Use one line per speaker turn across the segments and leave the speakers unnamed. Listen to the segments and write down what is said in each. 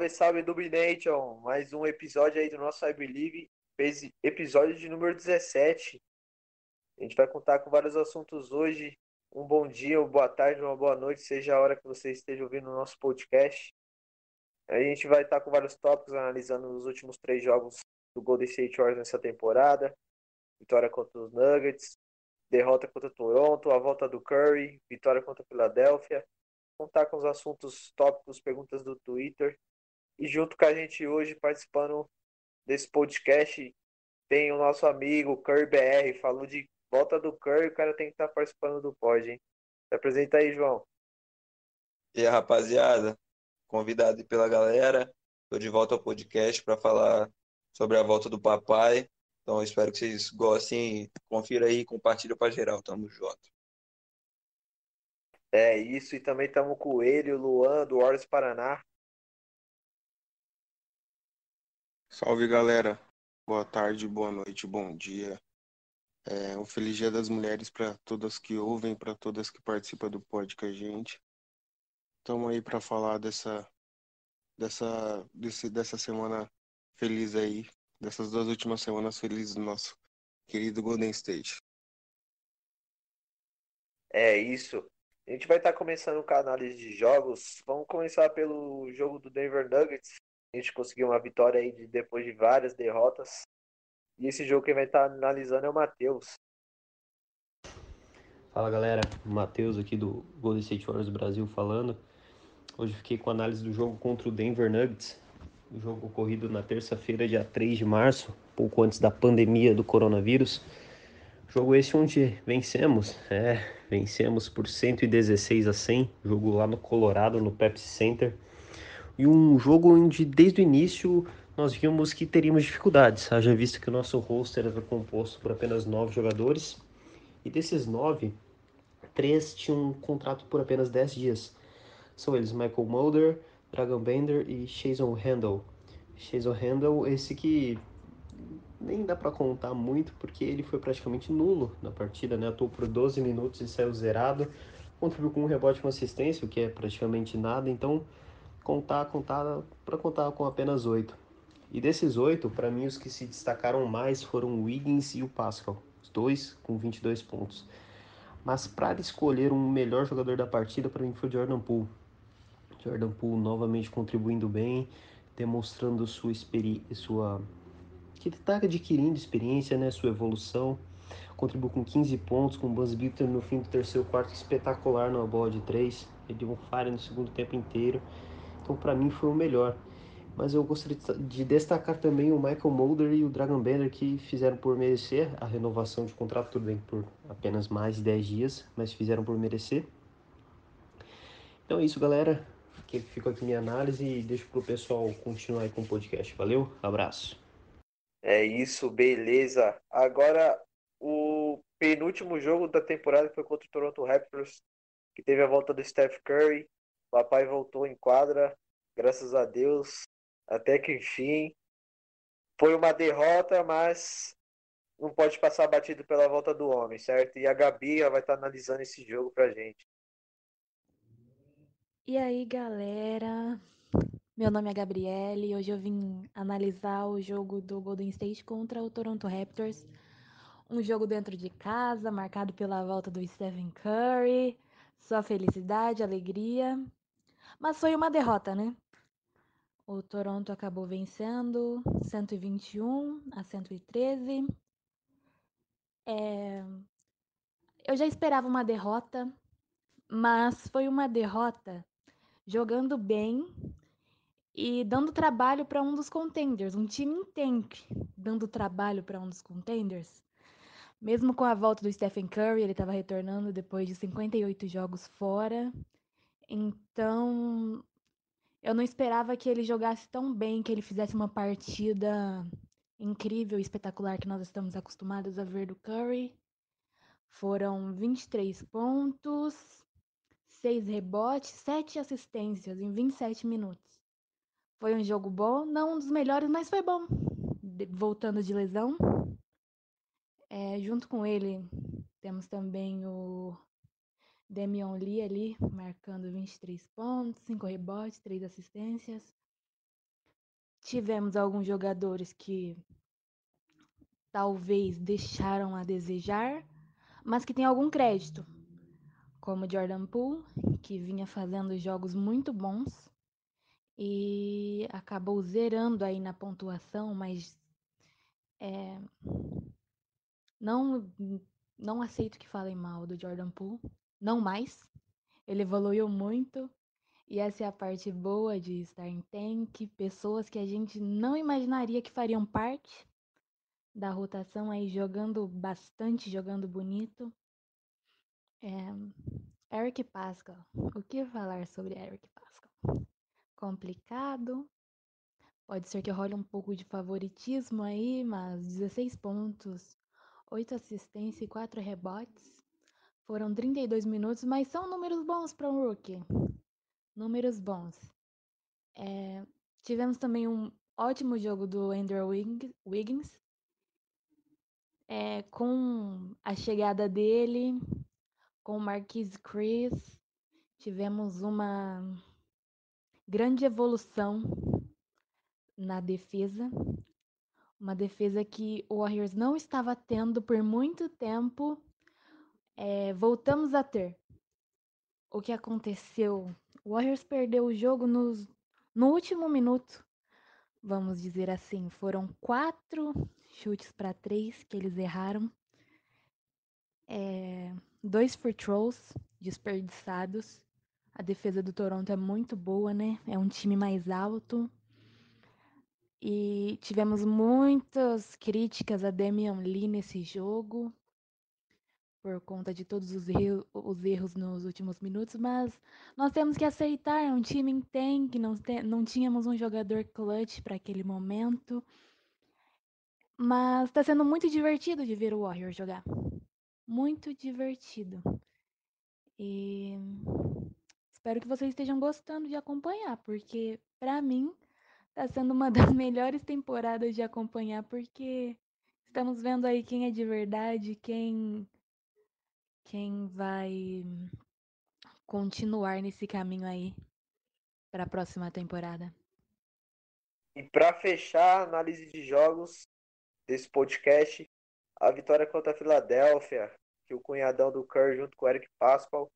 Salve, salve Dubination! Mais um episódio aí do nosso I Believe, epis- episódio de número 17. A gente vai contar com vários assuntos hoje. Um bom dia, uma boa tarde, uma boa noite, seja a hora que você esteja ouvindo o nosso podcast. A gente vai estar com vários tópicos analisando os últimos três jogos do Golden State Warriors nessa temporada. Vitória contra os Nuggets, derrota contra Toronto, a volta do Curry, vitória contra a Filadélfia. Contar com os assuntos tópicos, perguntas do Twitter. E junto com a gente hoje, participando desse podcast, tem o nosso amigo Curry BR. Falou de volta do Curry, o cara tem que estar participando do pod, hein? Se apresenta aí, João.
E aí, rapaziada, convidado pela galera, tô de volta ao podcast para falar sobre a volta do papai. Então, espero que vocês gostem, confira aí, compartilha para geral, tamo junto.
É isso, e também estamos com ele, o Luan, do Warriors Paraná.
Salve galera, boa tarde, boa noite, bom dia. É, um feliz Dia das Mulheres para todas que ouvem, para todas que participam do pod com a gente. Estamos aí para falar dessa, dessa, desse, dessa semana feliz aí, dessas duas últimas semanas felizes do nosso querido Golden State.
É isso. A gente vai estar começando com a análise de jogos. Vamos começar pelo jogo do Denver Nuggets. A gente conseguiu uma vitória aí de- depois de várias derrotas. E esse jogo quem vai estar analisando é o Matheus.
Fala galera, Matheus aqui do Golden State Warriors Brasil falando. Hoje fiquei com a análise do jogo contra o Denver Nuggets. O jogo ocorrido na terça-feira, dia 3 de março, pouco antes da pandemia do coronavírus. Jogo esse onde vencemos, é, vencemos por 116 a 100, jogo lá no Colorado, no Pepsi Center. E um jogo onde desde o início nós vimos que teríamos dificuldades, haja visto que o nosso roster era composto por apenas nove jogadores. E desses nove, três tinham um contrato por apenas 10 dias. São eles Michael Mulder, Dragon Bender e Jason Handel. Jason Handel, esse que nem dá pra contar muito porque ele foi praticamente nulo na partida, né? Atuou por 12 minutos e saiu zerado. Contribuiu com um rebote e uma assistência, o que é praticamente nada. Então, contar, contar, para contar com apenas oito. E desses oito, para mim, os que se destacaram mais foram o Wiggins e o Pascal. Os dois com 22 pontos. Mas para escolher um melhor jogador da partida, para mim foi o Jordan Poole. Jordan Poole novamente contribuindo bem, demonstrando sua experiência, sua que ele está adquirindo experiência, né, sua evolução. Contribuiu com 15 pontos, com o Buzz Victor no fim do terceiro quarto espetacular na bola de três. Ele deu um fire no segundo tempo inteiro. Então, para mim, foi o melhor. Mas eu gostaria de- de destacar também o Michael Mulder e o Dragon Bender que fizeram por merecer a renovação de contrato, tudo bem, por apenas mais de 10 dias, mas fizeram por merecer. Então é isso, galera. Que aqui minha análise e deixo pro pessoal continuar aí com o podcast. Valeu, abraço.
É isso, beleza. Agora, o penúltimo jogo da temporada foi contra o Toronto Raptors, que teve a volta do Steph Curry. O papai voltou em quadra, graças a Deus, até que enfim. Foi uma derrota, mas não pode passar batido pela volta do homem, certo? E a Gabi vai estar analisando esse jogo pra gente.
E aí, galera? Meu nome é Gabriele e hoje eu vim analisar o jogo do Golden State contra o Toronto Raptors. Um jogo dentro de casa, marcado pela volta do Stephen Curry, só felicidade, alegria. Mas foi uma derrota, né? O Toronto acabou vencendo 121 a 113. É, Eu já esperava uma derrota, mas foi uma derrota jogando bem e dando trabalho para um dos contenders, um time em dando trabalho para um dos contenders. Mesmo com a volta do Stephen Curry, ele estava retornando depois de 58 jogos fora. Então, eu não esperava que ele jogasse tão bem, que ele fizesse uma partida incrível espetacular que nós estamos acostumados a ver do Curry. Foram 23 pontos, 6 rebotes, 7 assistências em 27 minutos. Foi um jogo bom, não um dos melhores, mas foi bom. Voltando de lesão. É, junto com ele, temos também o Demion Lee ali, marcando 23 pontos, 5 rebotes, 3 assistências. Tivemos alguns jogadores que talvez deixaram a desejar, mas que tem algum crédito, como Jordan Poole, que vinha fazendo jogos muito bons e acabou zerando aí na pontuação, mas é, não não aceito que falem mal do Jordan Poole, não mais. Ele evoluiu muito e essa é a parte boa de estar em tank, pessoas que a gente não imaginaria que fariam parte da rotação aí jogando bastante, jogando bonito. É, Eric Pascal. O que falar sobre Eric Pascal? Complicado. Pode ser que role um pouco de favoritismo aí, mas 16 pontos, 8 assistências e 4 rebotes. Foram 32 minutos, mas são números bons para um rookie. Números bons. É, tivemos também um ótimo jogo do Andrew Wiggins, é, com a chegada dele, com o Marquise Chris, tivemos uma grande evolução na defesa. Uma defesa que o Warriors não estava tendo por muito tempo. É, voltamos a ter. O que aconteceu? O Warriors perdeu o jogo nos, no último minuto, vamos dizer assim. Foram quatro chutes para três que eles erraram. É, dois free throws desperdiçados. A defesa do Toronto é muito boa, né? É um time mais alto. E tivemos muitas críticas a Damian Lee nesse jogo, por conta de todos os, erros, os erros nos últimos minutos, mas nós temos que aceitar, é um time em tank, não, não tínhamos um jogador clutch para aquele momento. Mas está sendo muito divertido de ver o Warrior jogar. Muito divertido. E espero que vocês estejam gostando de acompanhar, porque para mim está sendo uma das melhores temporadas de acompanhar, porque estamos vendo aí quem é de verdade, quem quem vai continuar nesse caminho aí para a próxima temporada.
E para fechar a análise de jogos, desse podcast. A vitória contra a Filadélfia, que o cunhadão do Curry junto com o Eric Pascal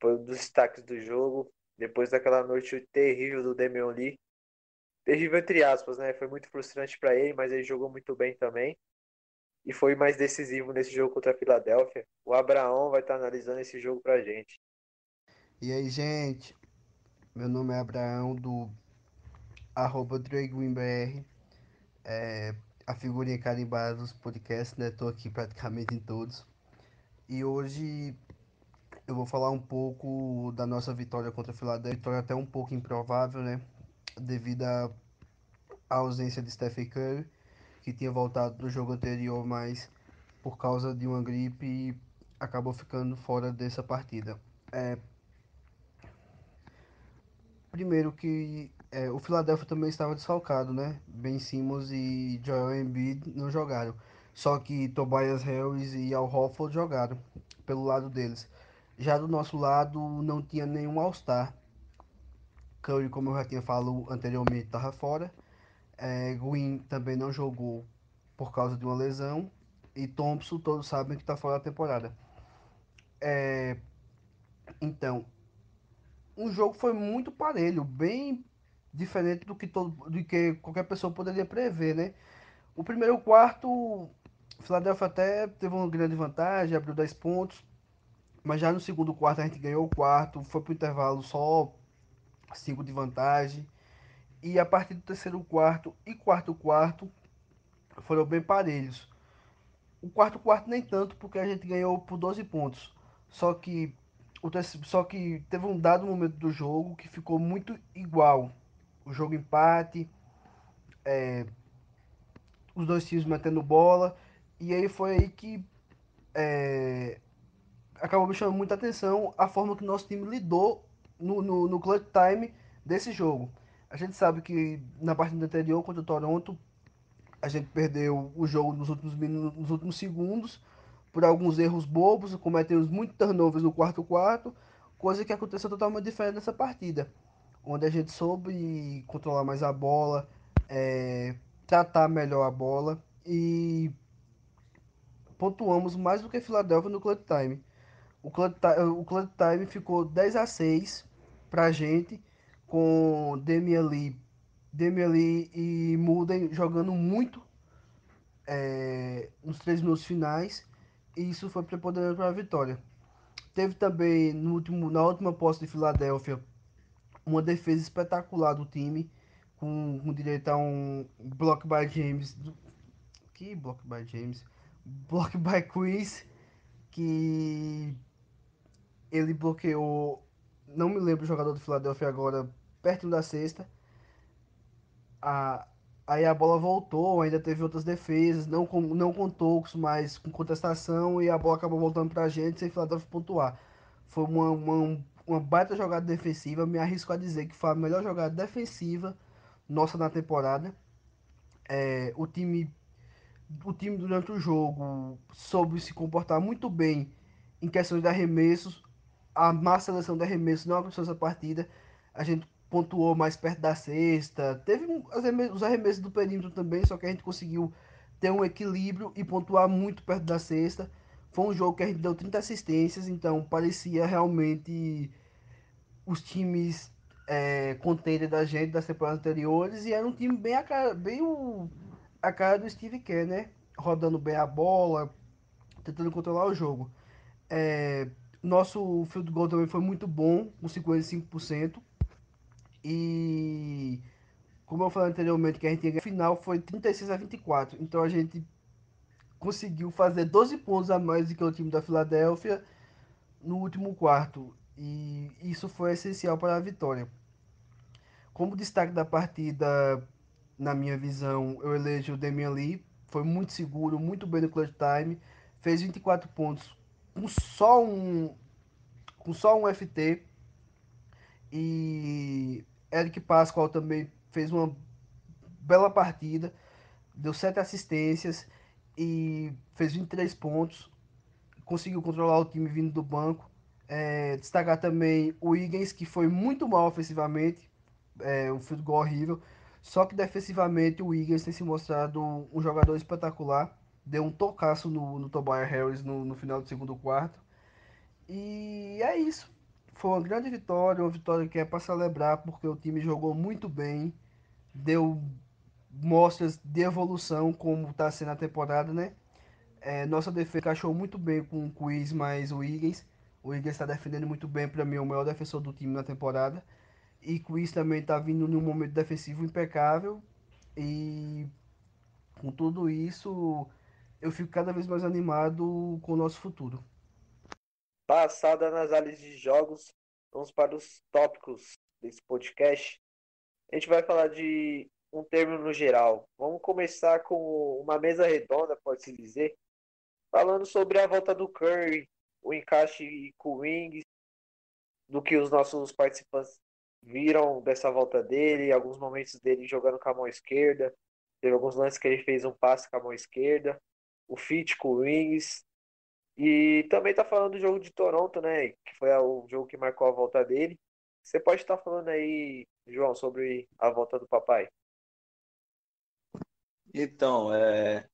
foi um dos destaques do jogo. Depois daquela noite terrível do Damian Lee. Terrível entre aspas, né? Foi muito frustrante para ele, mas ele jogou muito bem também. E foi mais decisivo nesse jogo contra a Filadélfia. O Abraão vai estar analisando esse jogo pra gente.
E aí, gente? Meu nome é Abraão do arroba É, a figurinha carimbada dos podcasts, né? Tô aqui praticamente em todos. E hoje eu vou falar um pouco da nossa vitória contra a Philadelphia, vitória até um pouco improvável, né? Devido à ausência de Stephen Curry, que tinha voltado do jogo anterior, mas por causa de uma gripe acabou ficando fora dessa partida. É... Primeiro que é, o Philadelphia também estava desfalcado, né? Ben Simmons e Joel Embiid não jogaram. Só que Tobias Harris e Al Horford jogaram pelo lado deles. Já do nosso lado não tinha nenhum All-Star. Curry, como eu já tinha falado anteriormente, estava fora. É, Green também não jogou por causa de uma lesão. E Thompson, todos sabem que está fora da temporada. É, então, o jogo foi muito parelho, bem diferente do que, todo, do que qualquer pessoa poderia prever, né? O primeiro quarto, o Philadelphia até teve uma grande vantagem, abriu 10 pontos, mas já no segundo quarto a gente ganhou o quarto, foi para o intervalo só 5 de vantagem. E a partir do terceiro quarto e quarto quarto foram bem parelhos. O quarto quarto nem tanto, porque a gente ganhou por 12 pontos. Só que o só que teve um dado momento do jogo que ficou muito igual. O jogo empate, é, os dois times metendo bola. E aí foi aí que é, acabou me chamando muita atenção a forma que nosso time lidou no, no, no clutch time desse jogo. A gente sabe que na partida anterior contra o Toronto, a gente perdeu o jogo nos últimos, nos últimos segundos por alguns erros bobos, cometemos muitos turnovers no quarto quarto, coisa que aconteceu totalmente diferente nessa partida, onde a gente soube controlar mais a bola, é, tratar melhor a bola e pontuamos mais do que Philadelphia no clutch time. O clutch, o clutch time ficou 10 a 6 pra gente, com Damian Lee e Mulden jogando muito é, nos três minutos finais, e isso foi preponderante para a vitória. Teve também no último, na última posse de Filadélfia uma defesa espetacular do time, com, com direito a um block by James. Que block by James? Block by Chris, que ele bloqueou não me lembro o jogador do Philadelphia agora, perto da sexta. A, aí a bola voltou, ainda teve outras defesas, não com, não com tocos, mas com contestação, e a bola acabou voltando pra gente sem Philadelphia pontuar. Foi uma, uma, uma baita jogada defensiva, me arrisco a dizer que foi a melhor jogada defensiva nossa na temporada. É, o time o time durante o jogo soube se comportar muito bem em questões de arremessos, a má seleção de arremesso não aconteceu essa partida. A gente pontuou mais perto da sexta. Teve os arremessos do perímetro também, só que a gente conseguiu ter um equilíbrio e pontuar muito perto da sexta. Foi um jogo que a gente deu 30 assistências, então parecia realmente os times é, da gente das temporadas anteriores e era um time bem a cara, bem o, a cara do Steve Kerr, né? Rodando bem a bola, tentando controlar o jogo. É, nosso field goal também foi muito bom, com 55%. E como eu falei anteriormente, que a gente final foi 36 a 24. Então a gente conseguiu fazer 12 pontos a mais do que o time da Filadélfia no último quarto. E isso foi essencial para a vitória. Como destaque da partida, na minha visão, eu elejo o Damian Lee. Foi muito seguro, muito bem no clutch time. Fez 24 pontos com só um com só um FT e Eric Pascoal também fez uma bela partida, deu sete assistências e fez 23 pontos, conseguiu controlar o time vindo do banco. É, destacar também o Higgins, que foi muito mal ofensivamente, é, um goal horrível, só que defensivamente o Higgins tem se mostrado um jogador espetacular deu um tocaço no, no Tobias Harris no, no final do segundo quarto. E é isso. Foi uma grande vitória, uma vitória que é para celebrar, porque o time jogou muito bem, deu mostras de evolução, como está sendo a temporada, né? É, nossa defesa encaixou muito bem com o Quiz mais o Higgins. O Higgins está defendendo muito bem, para mim, o melhor defensor do time na temporada. E Quiz também está vindo num momento defensivo impecável. E com tudo isso, eu fico cada vez mais animado com o nosso futuro.
Passada nas áreas de jogos, vamos para os tópicos desse podcast. A gente vai falar de um termo no geral. Vamos começar com uma mesa redonda, pode-se dizer, falando sobre a volta do Curry, o encaixe com o Wings, do que os nossos participantes viram dessa volta dele, alguns momentos dele jogando com a mão esquerda, teve alguns lances que ele fez um passe com a mão esquerda, o fit com o Wings. E também tá falando do jogo de Toronto, né? Que foi o jogo que marcou a volta dele. Você pode estar falando aí, João, sobre a volta do papai?
Então, é,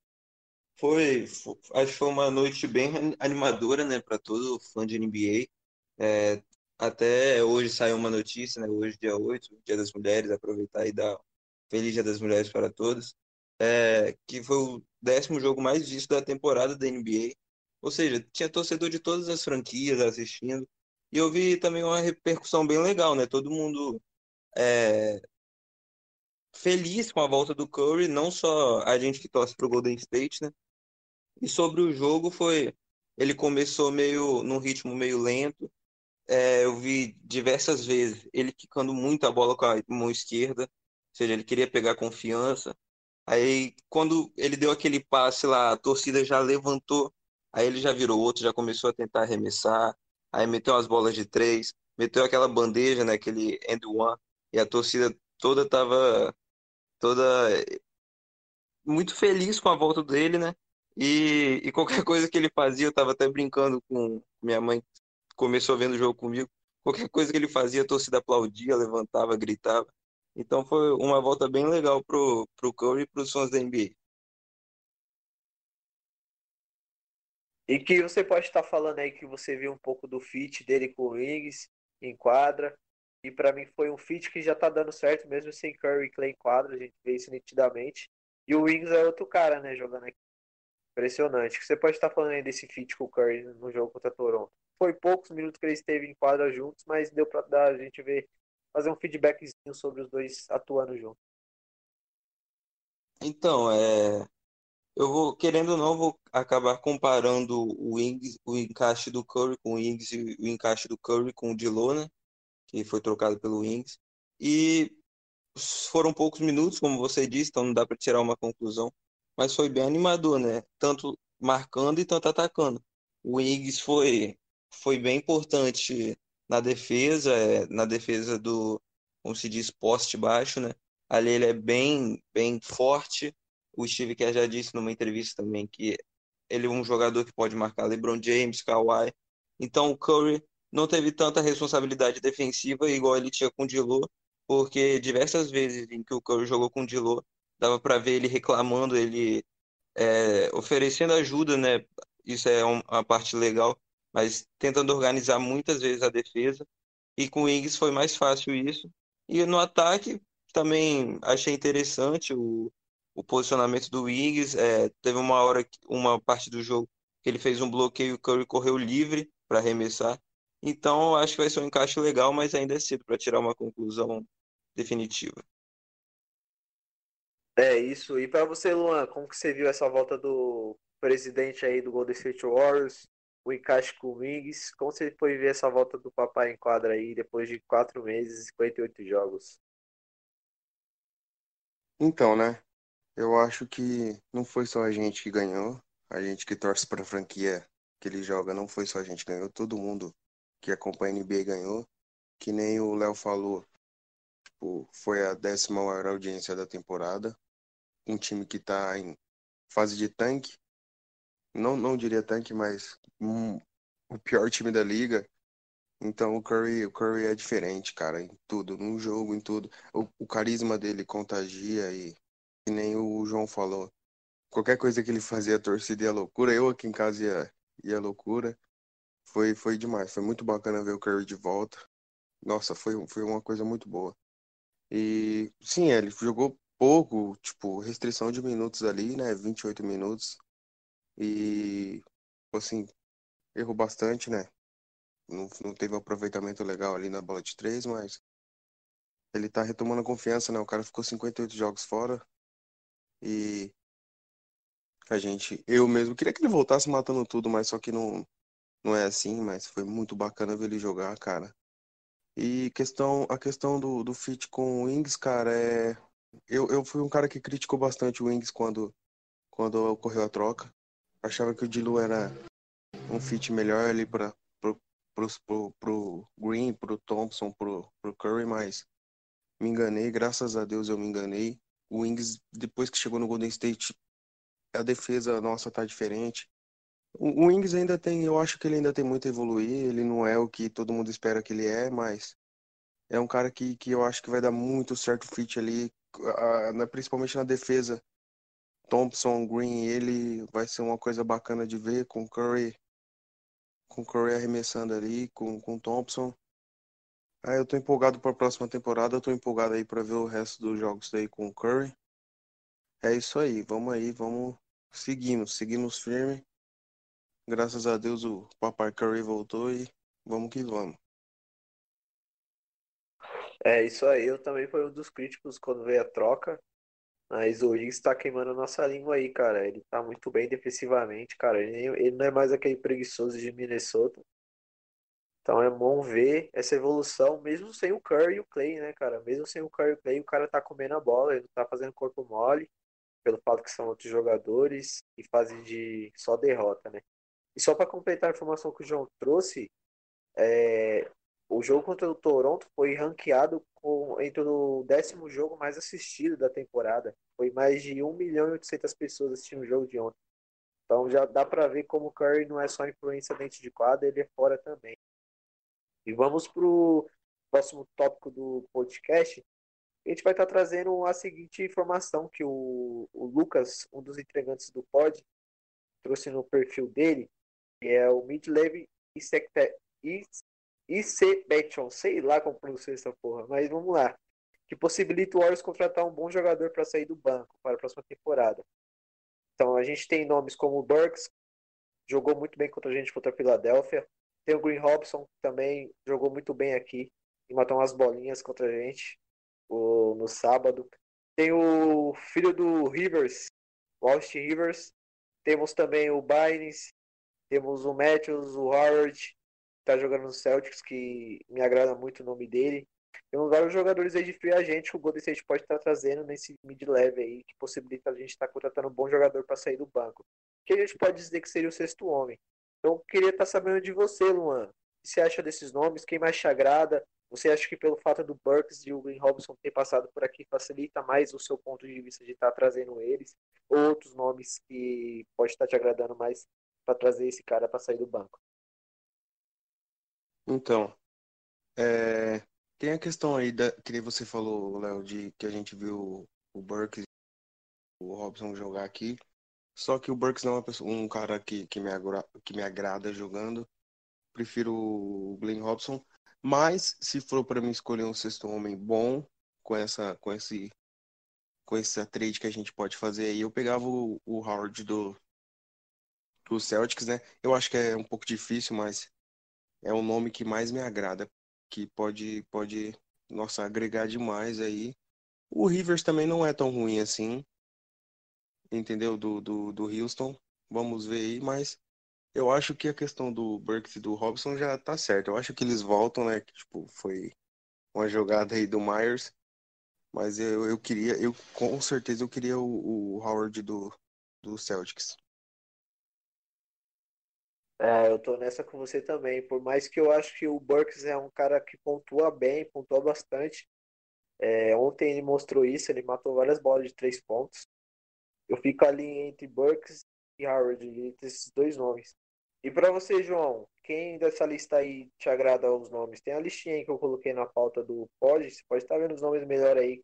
foi, foi, acho que foi uma noite bem animadora, né, para todo fã de NBA. É, até hoje saiu uma notícia, né, hoje dia 8, Dia das Mulheres, aproveitar e dar Feliz Dia das Mulheres para todos é, que foi o décimo jogo mais visto da temporada da NBA. Ou seja, tinha torcedor de todas as franquias assistindo. E eu vi também uma repercussão bem legal, né? Todo mundo é, feliz com a volta do Curry, não só a gente que torce pro Golden State, né? E sobre o jogo foi, ele começou meio num ritmo meio lento. É, eu vi diversas vezes ele quicando muito a bola com a mão esquerda, ou seja, ele queria pegar confiança. Aí quando ele deu aquele passe lá, a torcida já levantou, aí ele já virou outro, já começou a tentar arremessar, aí meteu as bolas de três, meteu aquela bandeja, né, aquele end one, e a torcida toda tava toda muito feliz com a volta dele, né? E, e qualquer coisa que ele fazia, eu tava até brincando com minha mãe, começou vendo o jogo comigo. Qualquer coisa que ele fazia, a torcida aplaudia, levantava, gritava. Então foi uma volta bem legal pro, pro Curry e pros fãs da NBA.
E que você pode estar falando aí que você viu um pouco do fit dele com o Wings em quadra. E para mim foi um fit que já tá dando certo, mesmo sem Curry e Clay em quadra, a gente vê isso nitidamente. E o Wings é outro cara, né, jogando aqui. Impressionante. Você pode estar falando aí desse fit com o Curry no jogo contra Toronto. Foi poucos minutos que eles esteve em quadra juntos, mas deu para a gente ver fazer um feedbackzinho sobre os dois atuando juntos.
Então, é, eu vou, querendo ou não, vou acabar comparando o, Wings, o encaixe do Curry com o Wings e o encaixe do Curry com o Dilo, né? Que foi trocado pelo Wings. E foram poucos minutos, como você disse, então não dá para tirar uma conclusão. Mas foi bem animador, né? Tanto marcando e tanto atacando. O Wings foi, foi bem importante na defesa, é, na defesa do, como se diz, poste baixo, né? Ali ele é bem, bem forte. O Steve Kerr já disse numa entrevista também que ele é um jogador que pode marcar LeBron James, Kawhi. Então o Curry não teve tanta responsabilidade defensiva igual ele tinha com o Dilo, porque diversas vezes em que o Curry jogou com o Dilo, dava para ver ele reclamando, ele é, oferecendo ajuda, né? Isso é uma parte legal, mas tentando organizar muitas vezes a defesa. E com o Ings foi mais fácil isso. E no ataque também achei interessante o, o posicionamento do Ings. É, teve uma hora, uma parte do jogo que ele fez um bloqueio e o Curry correu livre para arremessar. Então acho que vai ser um encaixe legal, mas ainda é cedo para tirar uma conclusão definitiva.
É isso. E para você, Luan, como que você viu essa volta do presidente aí do Golden State Warriors? O encaixe com o. Como você foi ver essa volta do papai em quadra aí depois de quatro meses e 58 jogos?
Então, né? Eu acho que não foi só a gente que ganhou, a gente que torce para a franquia que ele joga, não foi só a gente que ganhou, todo mundo que acompanha a NBA ganhou. Que nem o Léo falou, tipo, foi a décima maior audiência da temporada. Um time que está em fase de tanque, não, não diria tanque, mas um, o pior time da liga. Então o Curry, o Curry é diferente, cara, em tudo, no jogo, em tudo. O, o carisma dele contagia e, e nem o João falou. Qualquer coisa que ele fazia, a torcida ia loucura. Eu aqui em casa ia, ia loucura. Foi, foi demais. Foi muito bacana ver o Curry de volta. Nossa, foi, foi uma coisa muito boa. E sim, ele jogou pouco, tipo, restrição de minutos ali, né? 28 minutos. E, assim, errou bastante, né? Não, não teve um aproveitamento legal ali na bola de três, mas ele tá retomando a confiança, né? O cara ficou 58 jogos fora e a gente, eu mesmo, queria que ele voltasse matando tudo, mas só que não, não é assim, mas foi muito bacana ver ele jogar, cara. E questão, a questão do, do fit com o Wings, cara, é. Eu, eu fui um cara que criticou bastante o Wings quando, quando ocorreu a troca. Achava que o Dilu era um fit melhor ali para pro, pro, pro, pro Green, pro Thompson, pro, pro Curry, mas me enganei, graças a Deus eu me enganei. O Wings, depois que chegou no Golden State, a defesa nossa tá diferente. O, o Wings ainda tem, eu acho que ele ainda tem muito a evoluir, ele não é o que todo mundo espera que ele é, mas é um cara que, que eu acho que vai dar muito certo fit ali, principalmente na defesa. Thompson, Green, ele vai ser uma coisa bacana de ver com Curry, com Curry arremessando ali, com, com Thompson. Ah, eu tô empolgado para a próxima temporada, eu tô empolgado aí para ver o resto dos jogos aí com o Curry. É isso aí, vamos aí, vamos seguindo, seguimos firme. Graças a Deus o papai Curry voltou e vamos que vamos.
É isso aí, eu também fui um dos críticos quando veio a troca Mas o Higgs tá queimando a nossa língua aí, cara. Ele tá muito bem defensivamente, cara. Ele, ele não é mais aquele preguiçoso de Minnesota. Então é bom ver essa evolução, mesmo sem o Curry e o Clay, né, cara? Mesmo sem o Curry e o Clay, o cara tá comendo a bola, ele não tá fazendo corpo mole, pelo fato que são outros jogadores e fazem de só derrota, né? E só para completar a informação que o João trouxe, é, o jogo contra o Toronto foi ranqueado com, entre o décimo jogo mais assistido da temporada. Foi mais de 1 milhão e 800 pessoas assistindo o jogo de ontem. Então já dá para ver como o Curry não é só influência dentro de quadra, ele é fora também. E vamos para o próximo tópico do podcast. A gente vai estar tá trazendo a seguinte informação que o, o Lucas, um dos entregantes do pod, trouxe no perfil dele, que é o Mid-Level IC Beton, sei lá como pronuncia essa porra, mas vamos lá. Que possibilita o Warriors contratar um bom jogador para sair do banco para a próxima temporada. Então a gente tem nomes como o Burks, jogou muito bem contra a gente contra a Filadélfia. Tem o Green Robson, também jogou muito bem aqui e matou umas bolinhas contra a gente o, no sábado. Tem o filho do Rivers, o Austin Rivers. Temos também o Baines, temos o Matthews, o Howard, tá jogando no Celtics, que me agrada muito o nome dele. Tem vários jogadores aí de free agente que o Golden State pode estar trazendo nesse mid-level aí, que possibilita a gente estar contratando um bom jogador para sair do banco. Que a gente pode dizer que seria o sexto homem. Então, eu queria estar sabendo de você, Luan. O que você acha desses nomes? Quem mais te agrada? Você acha que pelo fato do Burks e o Green Robson ter passado por aqui facilita mais o seu ponto de vista de estar trazendo eles? Ou outros nomes que pode estar te agradando mais para trazer esse cara para sair do banco?
Então, é, tem a questão aí da, que você falou, Léo, de que a gente viu o Burks o Robson jogar aqui. Só que o Burks não é pessoa, um cara que, que, me agra, que me agrada jogando. Prefiro o Glenn Robson. Mas se for para mim escolher um sexto homem bom com essa com esse com essa trade que a gente pode fazer aí, eu pegava o, o Howard do do Celtics, né? Eu acho que é um pouco difícil, mas é o nome que mais me agrada, que pode, pode, nossa, agregar demais aí. O Rivers também não é tão ruim assim, entendeu? Do, do, do Houston, vamos ver aí, mas eu acho que a questão do Burks e do Robson já tá certo. Eu acho que eles voltam, né? Que, tipo, foi uma jogada aí do Myers, mas eu, eu queria, eu com certeza eu queria o, o Howard do, do Celtics.
É, eu tô nessa com você também. Por mais que eu acho que o Burks é um cara que pontua bem, pontua bastante. É, ontem ele mostrou isso, ele matou várias bolas de três pontos. Eu fico ali entre Burks e Howard, entre esses dois nomes. E para você, João, quem dessa lista aí te agrada os nomes? Tem a listinha aí que eu coloquei na pauta do pod, você pode estar vendo os nomes melhor aí.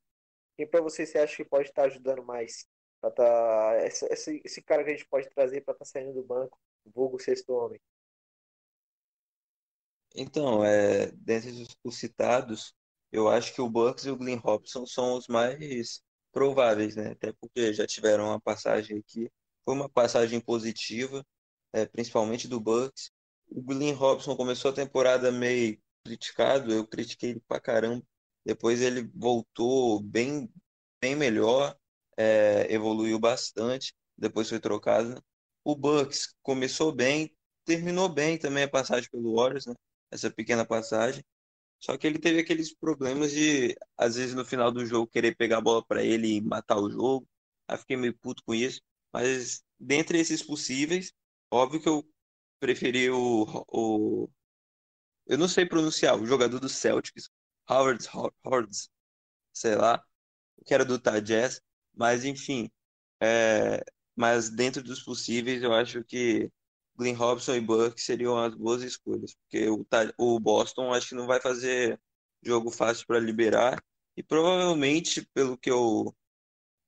Quem para você você acha que pode estar ajudando mais? Pra tá, esse, esse cara que a gente pode trazer para estar tá saindo do banco vulgo sexto homem.
Então, é, dentre os citados, eu acho que o Bucks e o Glenn Robson são os mais prováveis, né? Até porque já tiveram uma passagem aqui, foi uma passagem positiva, é, principalmente do Bucks. O Glenn Robson começou a temporada meio criticado, eu critiquei ele pra caramba. Depois ele voltou bem, bem melhor, é, evoluiu bastante, depois foi trocado. O Bucks começou bem, terminou bem também a passagem pelo Warriors, né? Essa pequena passagem. Só que ele teve aqueles problemas de, às vezes, no final do jogo, querer pegar a bola para ele e matar o jogo. Aí fiquei meio puto com isso. Mas, dentre esses possíveis, óbvio que eu preferi o, o eu não sei pronunciar, o jogador do Celtics, Howard, Howard sei lá, que era do Utah mas enfim, é, mas dentro dos possíveis, eu acho que Glenn Robson e Burke seriam as boas escolhas, porque o, o Boston acho que não vai fazer jogo fácil para liberar e provavelmente, pelo que eu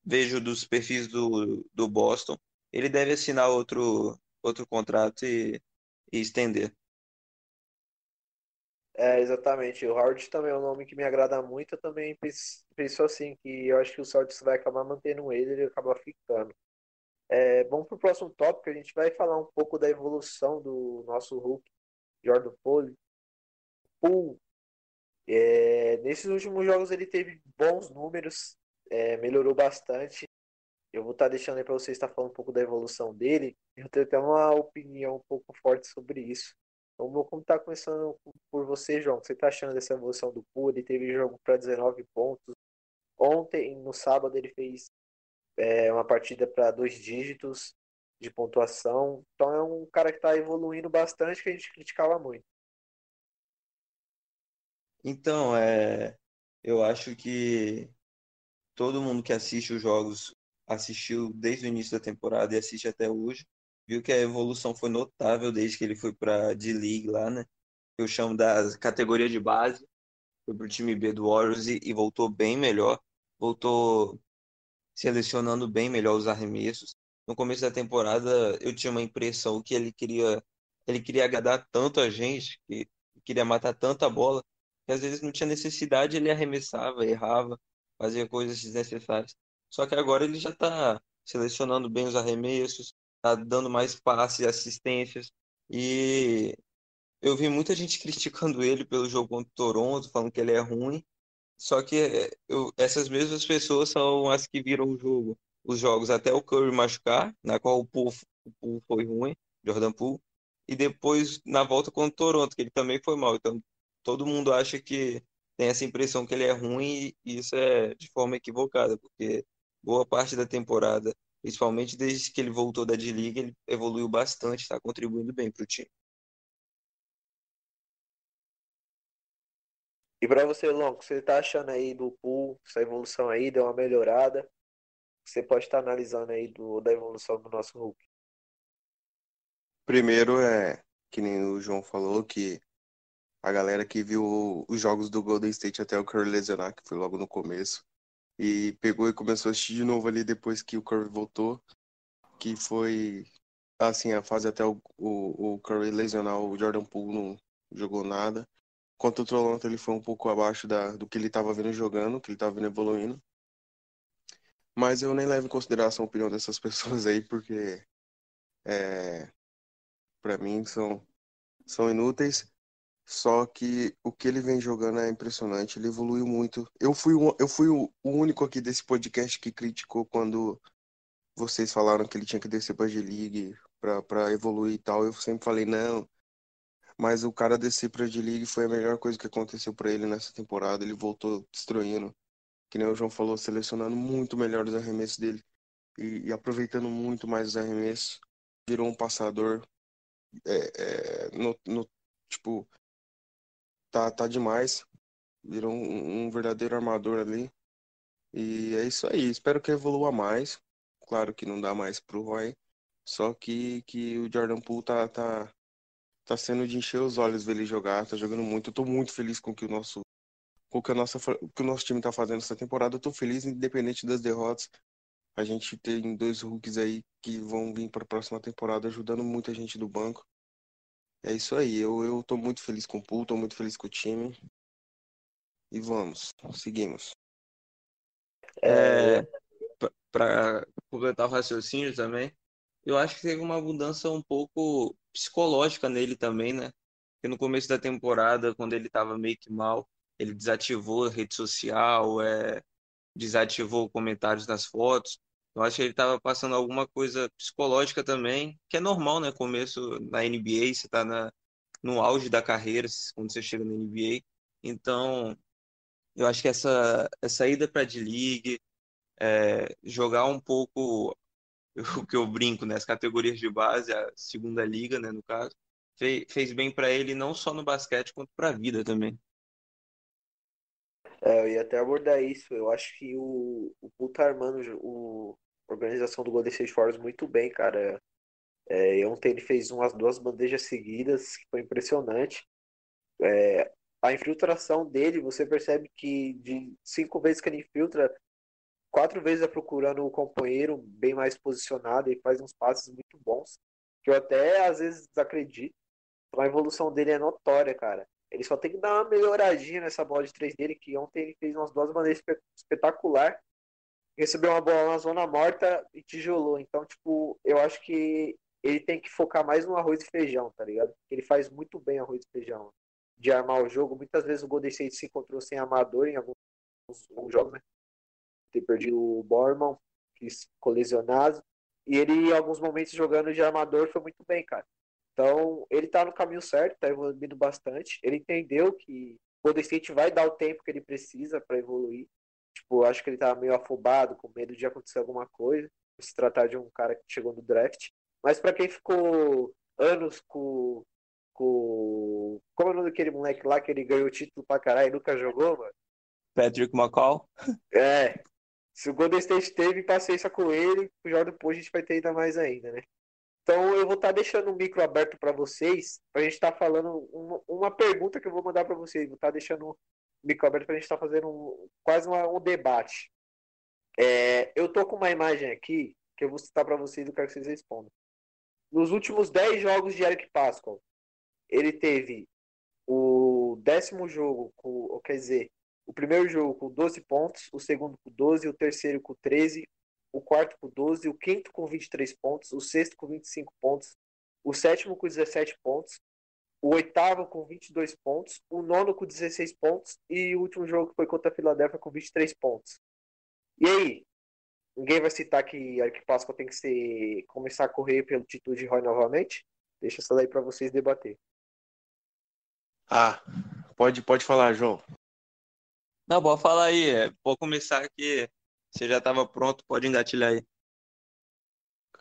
vejo dos perfis do, do Boston, ele deve assinar outro, outro contrato e, e estender.
É, exatamente. O Howard também é um nome que me agrada muito. Eu também penso assim, que eu acho que o Celtics vai acabar mantendo ele e ele acaba ficando. É, vamos para o próximo tópico, a gente vai falar um pouco da evolução do nosso Hulk, Jordan Poole. Poole é, nesses últimos jogos ele teve bons números, é, melhorou bastante. eu vou estar tá deixando aí para você estar falando um pouco da evolução dele. Eu tenho até uma opinião um pouco forte sobre isso. Então, vou começar começando por você, João. Você está achando dessa evolução do Pula? Ele teve jogo para 19 pontos. Ontem, no sábado, ele fez é, uma partida para dois dígitos de pontuação. Então, é um cara que está evoluindo bastante, que a gente criticava muito.
Então, é, eu acho que todo mundo que assiste os jogos assistiu desde o início da temporada e assiste até hoje, viu que a evolução foi notável desde que ele foi para D-League lá, né? Eu chamo da categoria de base, foi pro time B do Warriors e, e voltou bem melhor, voltou selecionando bem melhor os arremessos. No começo da temporada, eu tinha uma impressão que ele queria ele queria agradar tanto a gente, que queria matar tanta bola, que às vezes não tinha necessidade, ele arremessava, errava, fazia coisas desnecessárias. Só que agora ele já está selecionando bem os arremessos, está dando mais passes e assistências. E eu vi muita gente criticando ele pelo jogo contra o Toronto, falando que ele é ruim. Só que eh, eu, essas mesmas pessoas são as que viram o jogo, os jogos até o Curry machucar, na qual o Poole, o Poole foi ruim, Jordan Poole, e depois na volta contra o Toronto, que ele também foi mal. Então todo mundo acha que tem essa impressão que ele é ruim e isso é de forma equivocada, porque boa parte da temporada, principalmente desde que ele voltou da D-League, ele evoluiu bastante, está contribuindo bem para o time.
E para você, Long, você está achando aí do pool, essa evolução aí, deu uma melhorada? Você pode estar tá analisando aí do, da evolução do nosso Hulk.
Primeiro é, que nem o João falou, que a galera que viu os jogos do Golden State até o Curry lesionar, que foi logo no começo, e pegou e começou a assistir de novo ali depois que o Curry voltou, que foi assim a fase até o, o, o Curry lesionar o Jordan Poole não jogou nada. Quanto o Toronto ele foi um pouco abaixo da, do que ele estava vendo jogando, que ele estava vendo evoluindo. Mas eu nem levo em consideração a opinião dessas pessoas aí, porque é, para mim são, são inúteis. Só que o que ele vem jogando é impressionante, ele evoluiu muito. Eu fui, eu fui o único aqui desse podcast que criticou quando vocês falaram que ele tinha que descer pra G-League pra, evoluir e tal. Eu sempre falei, não. Mas o cara descer pra G-League foi a melhor coisa que aconteceu para ele nessa temporada. Ele voltou destruindo. Que nem o João falou, selecionando muito melhor os arremessos dele. E, e aproveitando muito mais os arremessos. Virou um passador. É, é, no, no, tipo, tá, tá demais. Virou um, um verdadeiro armador ali. E é isso aí. Espero que evolua mais. Claro que não dá mais pro Roy. Só que, que o Jordan Poole tá, tá, tá sendo de encher os olhos ver ele jogar. Tá jogando muito. Eu tô muito feliz com que o nosso com que, a nossa, que o nosso time tá fazendo essa temporada. Eu tô feliz, independente das derrotas. A gente tem dois rookies aí que vão vir para a próxima temporada ajudando muita gente do banco. É isso aí. Eu, eu tô muito feliz com o pool, tô muito feliz com o time. E vamos, seguimos.
É, para completar o raciocínio também, eu acho que teve uma mudança um pouco psicológica nele também, né? Porque no começo da temporada, quando ele estava meio que mal, ele desativou a rede social, é, desativou comentários nas fotos. Eu acho que ele estava passando alguma coisa psicológica também, que é normal, né? Começo na NBA, você está no auge da carreira quando você chega na NBA. Então, eu acho que essa, essa ida para a D-League, é, jogar um pouco o que eu brinco, né? As categorias de base, a segunda liga, né? No caso, fez, fez bem para ele não só no basquete, quanto para a vida também.
É, eu ia até abordar isso. Eu acho que o, o armando o, a organização do Golden State Warriors muito bem, cara. É, ontem ele fez umas duas bandejas seguidas, que foi impressionante. É, a infiltração dele, você percebe que de cinco vezes que ele infiltra, quatro vezes é procurando o companheiro bem mais posicionado e faz uns passes muito bons, que eu até às vezes acredito. Então a evolução dele é notória, cara. Ele só tem que dar uma melhoradinha nessa bola de três dele, que ontem ele fez umas duas bandeiras espetacular. Recebeu uma bola na zona morta e tijolou. Então, tipo, eu acho que ele tem que focar mais no arroz e feijão, tá ligado? Ele faz muito bem arroz e feijão. De armar o jogo. Muitas vezes o Golden State se encontrou sem amador em alguns jogos, né? Ter perdido o Borman, que ficou lesionado. E ele, em alguns momentos, jogando de armador, foi muito bem, cara. Então, ele tá no caminho certo, tá evoluindo bastante. Ele entendeu que o Golden State vai dar o tempo que ele precisa para evoluir. Tipo, acho que ele tá meio afobado, com medo de acontecer alguma coisa. Se tratar de um cara que chegou no draft. Mas para quem ficou anos com, com. Como é o nome daquele moleque lá que ele ganhou o título pra caralho e nunca jogou, mano?
Patrick McCall.
É. Se o Golden State teve paciência com ele, Jordan Poole a gente vai ter ainda mais ainda, né? Então eu vou estar tá deixando o micro aberto para vocês, para a gente estar tá falando uma, uma, pergunta que eu vou mandar para vocês. Vou estar tá deixando o micro aberto para a gente estar tá fazendo um, quase uma, um debate. É, eu tô com uma imagem aqui que eu vou citar para vocês e quero que vocês respondam. Nos últimos 10 jogos de Eric Pascal, ele teve o décimo jogo, com, quer dizer, o primeiro jogo com 12 pontos, o segundo com 12, o terceiro com 13, o quarto com 12, o quinto com 23 pontos, o sexto com 25 pontos, o sétimo com 17 pontos, o oitavo com 22 pontos, o nono com 16 pontos e o último jogo que foi contra a Filadélfia com 23 pontos. E aí? Ninguém vai citar que Eric Pascal tem que ser começar a correr pelo título de Roy novamente? Deixa essa daí para vocês debater.
Ah, pode, pode falar, João.
Não, bora falar aí. É, pode começar aqui. Você já estava pronto, pode engatilhar aí.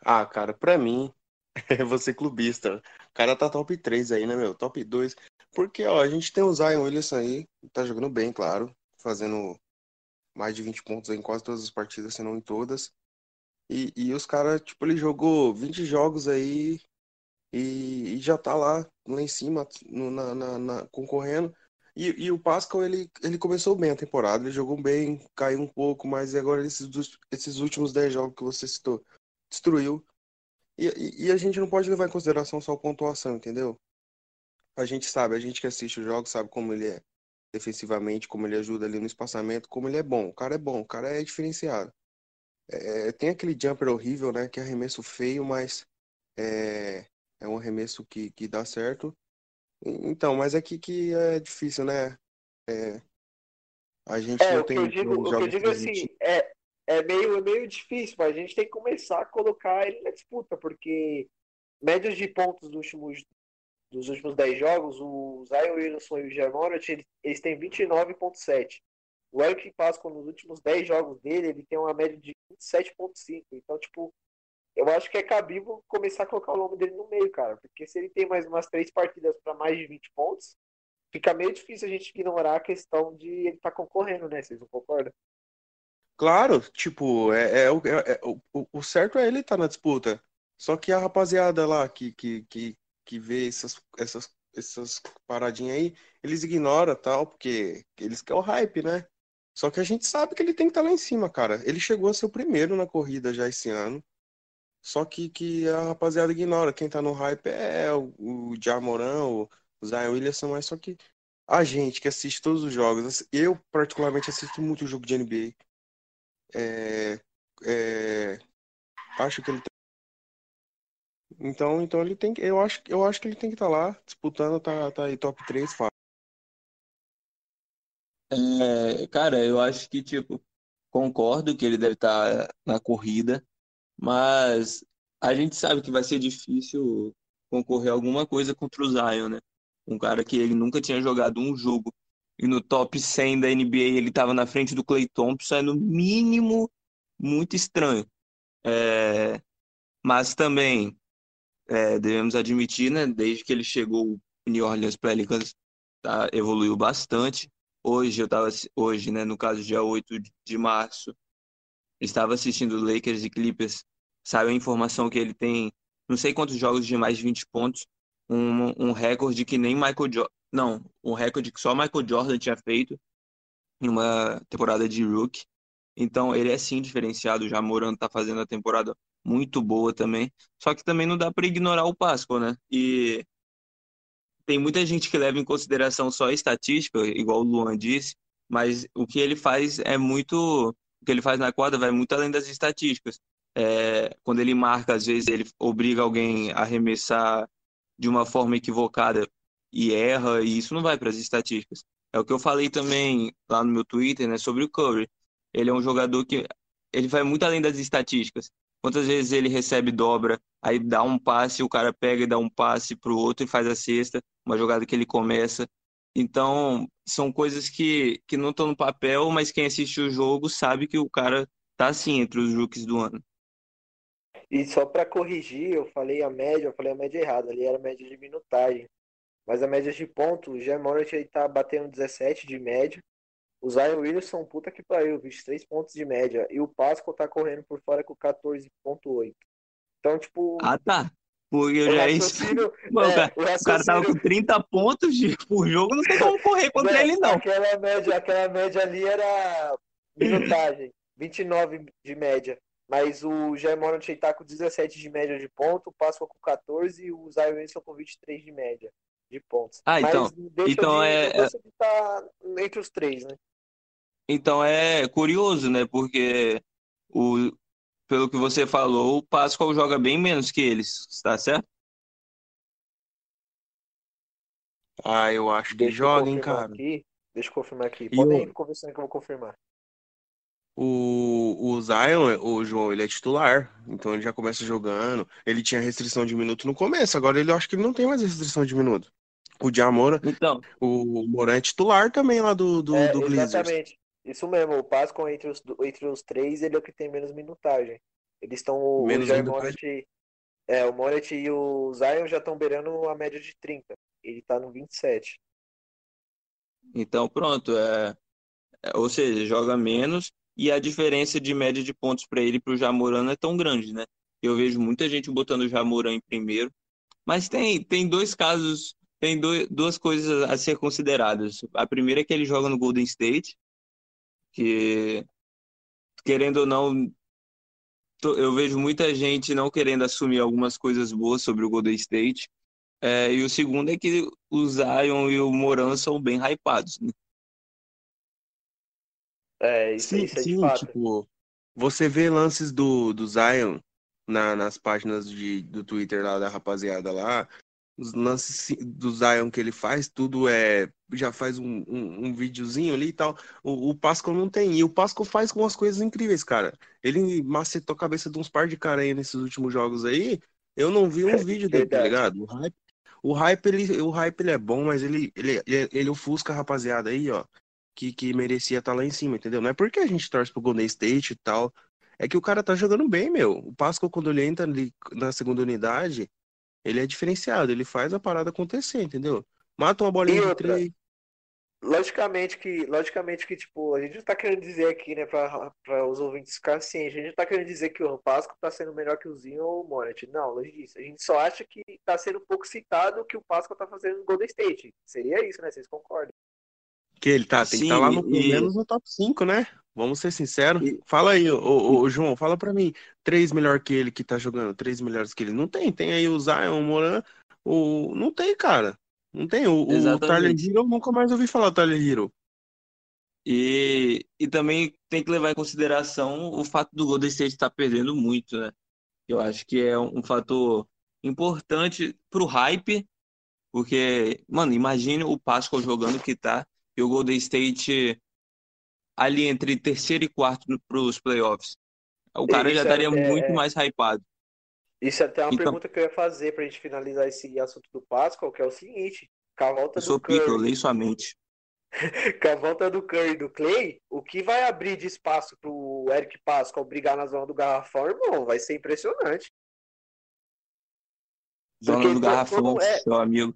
Ah, cara, pra mim, você clubista. O cara tá top 3 aí, né, meu? Top 2. Porque, ó, a gente tem o Zion Williamson aí, tá jogando bem, claro. Fazendo mais de 20 pontos em quase todas as partidas, se não em todas. E, e os caras, tipo, ele jogou 20 jogos aí e, e já tá lá, lá em cima, no, na, na, na, concorrendo. E, e, o Pascal, ele, ele começou bem a temporada, ele jogou bem, caiu um pouco, mas agora esses, esses últimos 10 jogos que você citou, destruiu. E, e, a gente não pode levar em consideração só a pontuação, entendeu? A gente sabe, a gente que assiste os jogos sabe como ele é defensivamente, como ele ajuda ali no espaçamento, como ele é bom. O cara é bom, o cara é diferenciado. É, tem aquele jumper horrível, né? Que é arremesso feio, mas é, é um arremesso que, que dá certo. Então, mas aqui que é difícil, né? É, a gente
é,
não
o
tem
que eu digo, o que eu digo assim, é, é, meio, é meio difícil, mas a gente tem que começar a colocar ele na disputa, porque médias de pontos dos últimos, dos últimos 10 jogos, o Zion Williamson e o Germonot, eles, eles têm 29,7. O Eric Pascal, nos últimos 10 jogos dele, ele tem uma média de 27,5. Então, tipo, eu acho que é cabível começar a colocar o nome dele no meio, cara. Porque se ele tem mais umas três partidas para mais de 20 pontos, fica meio difícil a gente ignorar a questão de ele estar tá concorrendo, né? Vocês não concordam?
Claro, tipo, é, é, é, é o, o, certo é ele estar tá na disputa. Só que a rapaziada lá que, que, que, que vê essas, essas, essas paradinhas aí, eles ignoram tal, porque eles querem o hype, né? Só que a gente sabe que ele tem que estar tá lá em cima, cara. Ele chegou a ser o primeiro na corrida já esse ano. Só que, que a rapaziada ignora. Quem tá no hype é o, o Jamoran, o Zion Williamson, mas só que a gente que assiste todos os jogos, eu particularmente assisto muito o jogo de NBA. É, é, acho que ele então, então ele tem que, eu acho, eu acho que ele tem que estar tá lá disputando, tá, tá aí top 3, fácil.
É, cara, eu acho que tipo concordo que ele deve estar tá na corrida, mas a gente sabe que vai ser difícil concorrer alguma coisa contra o Zion, né? Um cara que ele nunca tinha jogado um jogo e no top 100 da NBA ele estava na frente do Clay Thompson, é no mínimo muito estranho. É... Mas também é, devemos admitir, né? Desde que ele chegou o New Orleans Pelicans, tá, evoluiu bastante. Hoje eu estava hoje, né, no caso dia 8 de março, estava assistindo Lakers e Clippers Saiu a informação que ele tem não sei quantos jogos de mais de 20 pontos, um, um recorde que nem Michael Jordan. Não, um recorde que só Michael Jordan tinha feito em uma temporada de rookie. Então ele é sim diferenciado. Já Morando tá fazendo a temporada muito boa também. Só que também não dá para ignorar o Pasco, né? E tem muita gente que leva em consideração só a estatística, igual o Luan disse, mas o que ele faz é muito. O que ele faz na quadra vai muito além das estatísticas é, quando ele marca, às vezes ele obriga alguém a arremessar de uma forma equivocada e erra, e isso não vai para as estatísticas. É o que eu falei também lá no meu Twitter, né, sobre o Curry. Ele é um jogador que ele vai muito além das estatísticas. Quantas vezes ele recebe dobra, aí dá um passe, o cara pega e dá um passe pro outro e faz a cesta, uma jogada que ele começa. Então, são coisas que, que não estão no papel, mas quem assiste o jogo sabe que o cara tá assim entre os rookies do ano.
E só para corrigir, eu falei a média, eu falei a média errada, ali era a média de minutagem. Mas a média de ponto, o Germonot aí tá batendo 17 de média. O Zion Williamson, puta que pariu, 23 pontos de média. E o Pascal tá correndo por fora com 14.8. Então, tipo.
Ah, tá. Porque eu já isso. Mano, é, o, cara, o, cara tava com 30 pontos de, por jogo, não tem como correr contra ele, não.
Aquela média, aquela média ali era minutagem, 29 de média. Mas o Germonot tá com 17 de média de ponto, o Pascal com 14 e o Zion Williamson com 23 de média de pontos.
Ah, então. então é, é...
tá entre os três, né?
Então é curioso, né? Porque o, pelo que você falou, o Pascal joga bem menos que eles, está certo?
Ah, eu acho que Deixa joga, hein, cara.
Aqui. Deixa eu confirmar aqui. Podem ir conversando que eu vou confirmar.
O, o Zion, o João, ele é titular, então ele já começa jogando. Ele tinha restrição de minuto no começo, agora ele acho que ele não tem mais restrição de minuto. O Diamora,
então,
o Moran é titular também lá do, do,
é,
do
Exatamente. Isso mesmo, o Pascal entre os, entre os três, ele é o que tem menos minutagem. Eles estão.
Menos
o Monet, é, o Monet e o Zion já estão beirando a média de 30. Ele tá no 27.
Então pronto, é, é, ou seja, joga menos e a diferença de média de pontos para ele e para o Jamoran não é tão grande, né? Eu vejo muita gente botando o Jamoran em primeiro, mas tem, tem dois casos, tem duas coisas a ser consideradas. A primeira é que ele joga no Golden State, que querendo ou não, eu vejo muita gente não querendo assumir algumas coisas boas sobre o Golden State. É, e o segundo é que o Zion e o Moran são bem hypados, né?
É, isso, sim, isso é
sim, tipo, você vê lances do, do Zion na, nas páginas de, do Twitter lá da rapaziada lá, os lances do Zion que ele faz, tudo é. Já faz um, um, um videozinho ali e tal. O, o Pascal não tem. E o Pascal faz com umas coisas incríveis, cara. Ele macetou a cabeça de uns par de cara aí nesses últimos jogos aí. Eu não vi um vídeo dele, tá ligado? O hype, o hype, ele, o hype ele é bom, mas ele, ele, ele, ele ofusca a rapaziada aí, ó. Que, que merecia estar tá lá em cima, entendeu? Não é porque a gente torce pro Golden State e tal. É que o cara tá jogando bem, meu. O Pascal, quando ele entra ali na segunda unidade, ele é diferenciado, ele faz a parada acontecer, entendeu? Mata uma bolinha de três.
Logicamente que, logicamente que, tipo, a gente não tá querendo dizer aqui, né, para os ouvintes ficarem cientes, a gente não tá querendo dizer que o Pasco tá sendo melhor que o Zinho ou o Monet. Não, longe disso. A gente só acha que tá sendo um pouco citado o que o Pasco tá fazendo no Golden State. Seria isso, né? Vocês concordam?
Que ele tá, tem que estar tá lá no, pelo menos no top 5, né? Vamos ser sinceros. E... Fala aí, o, João, fala para mim. Três melhor que ele que tá jogando, três melhores que ele. Não tem. Tem aí o Zion, o Moran. O... Não tem, cara. Não tem. O, o Tyler Hero, eu nunca mais ouvi falar do Tyler Hero.
E, e também tem que levar em consideração o fato do Golden State estar tá perdendo muito, né? Eu acho que é um fator importante pro hype, porque, mano, imagine o Pascal jogando que tá e o Golden State ali entre terceiro e quarto para os playoffs. O cara Isso já estaria é, muito é... mais hypado.
Isso é até uma então... pergunta que eu ia fazer para a gente finalizar esse assunto do Pascal, que é o seguinte: com a volta
eu sou
do Curry,
eu leio sua mente.
com a volta do Curry e do Clay, o que vai abrir de espaço para o Eric Pascal brigar na zona do garrafão, irmão, vai ser impressionante.
Zona do garrafão, é... seu amigo.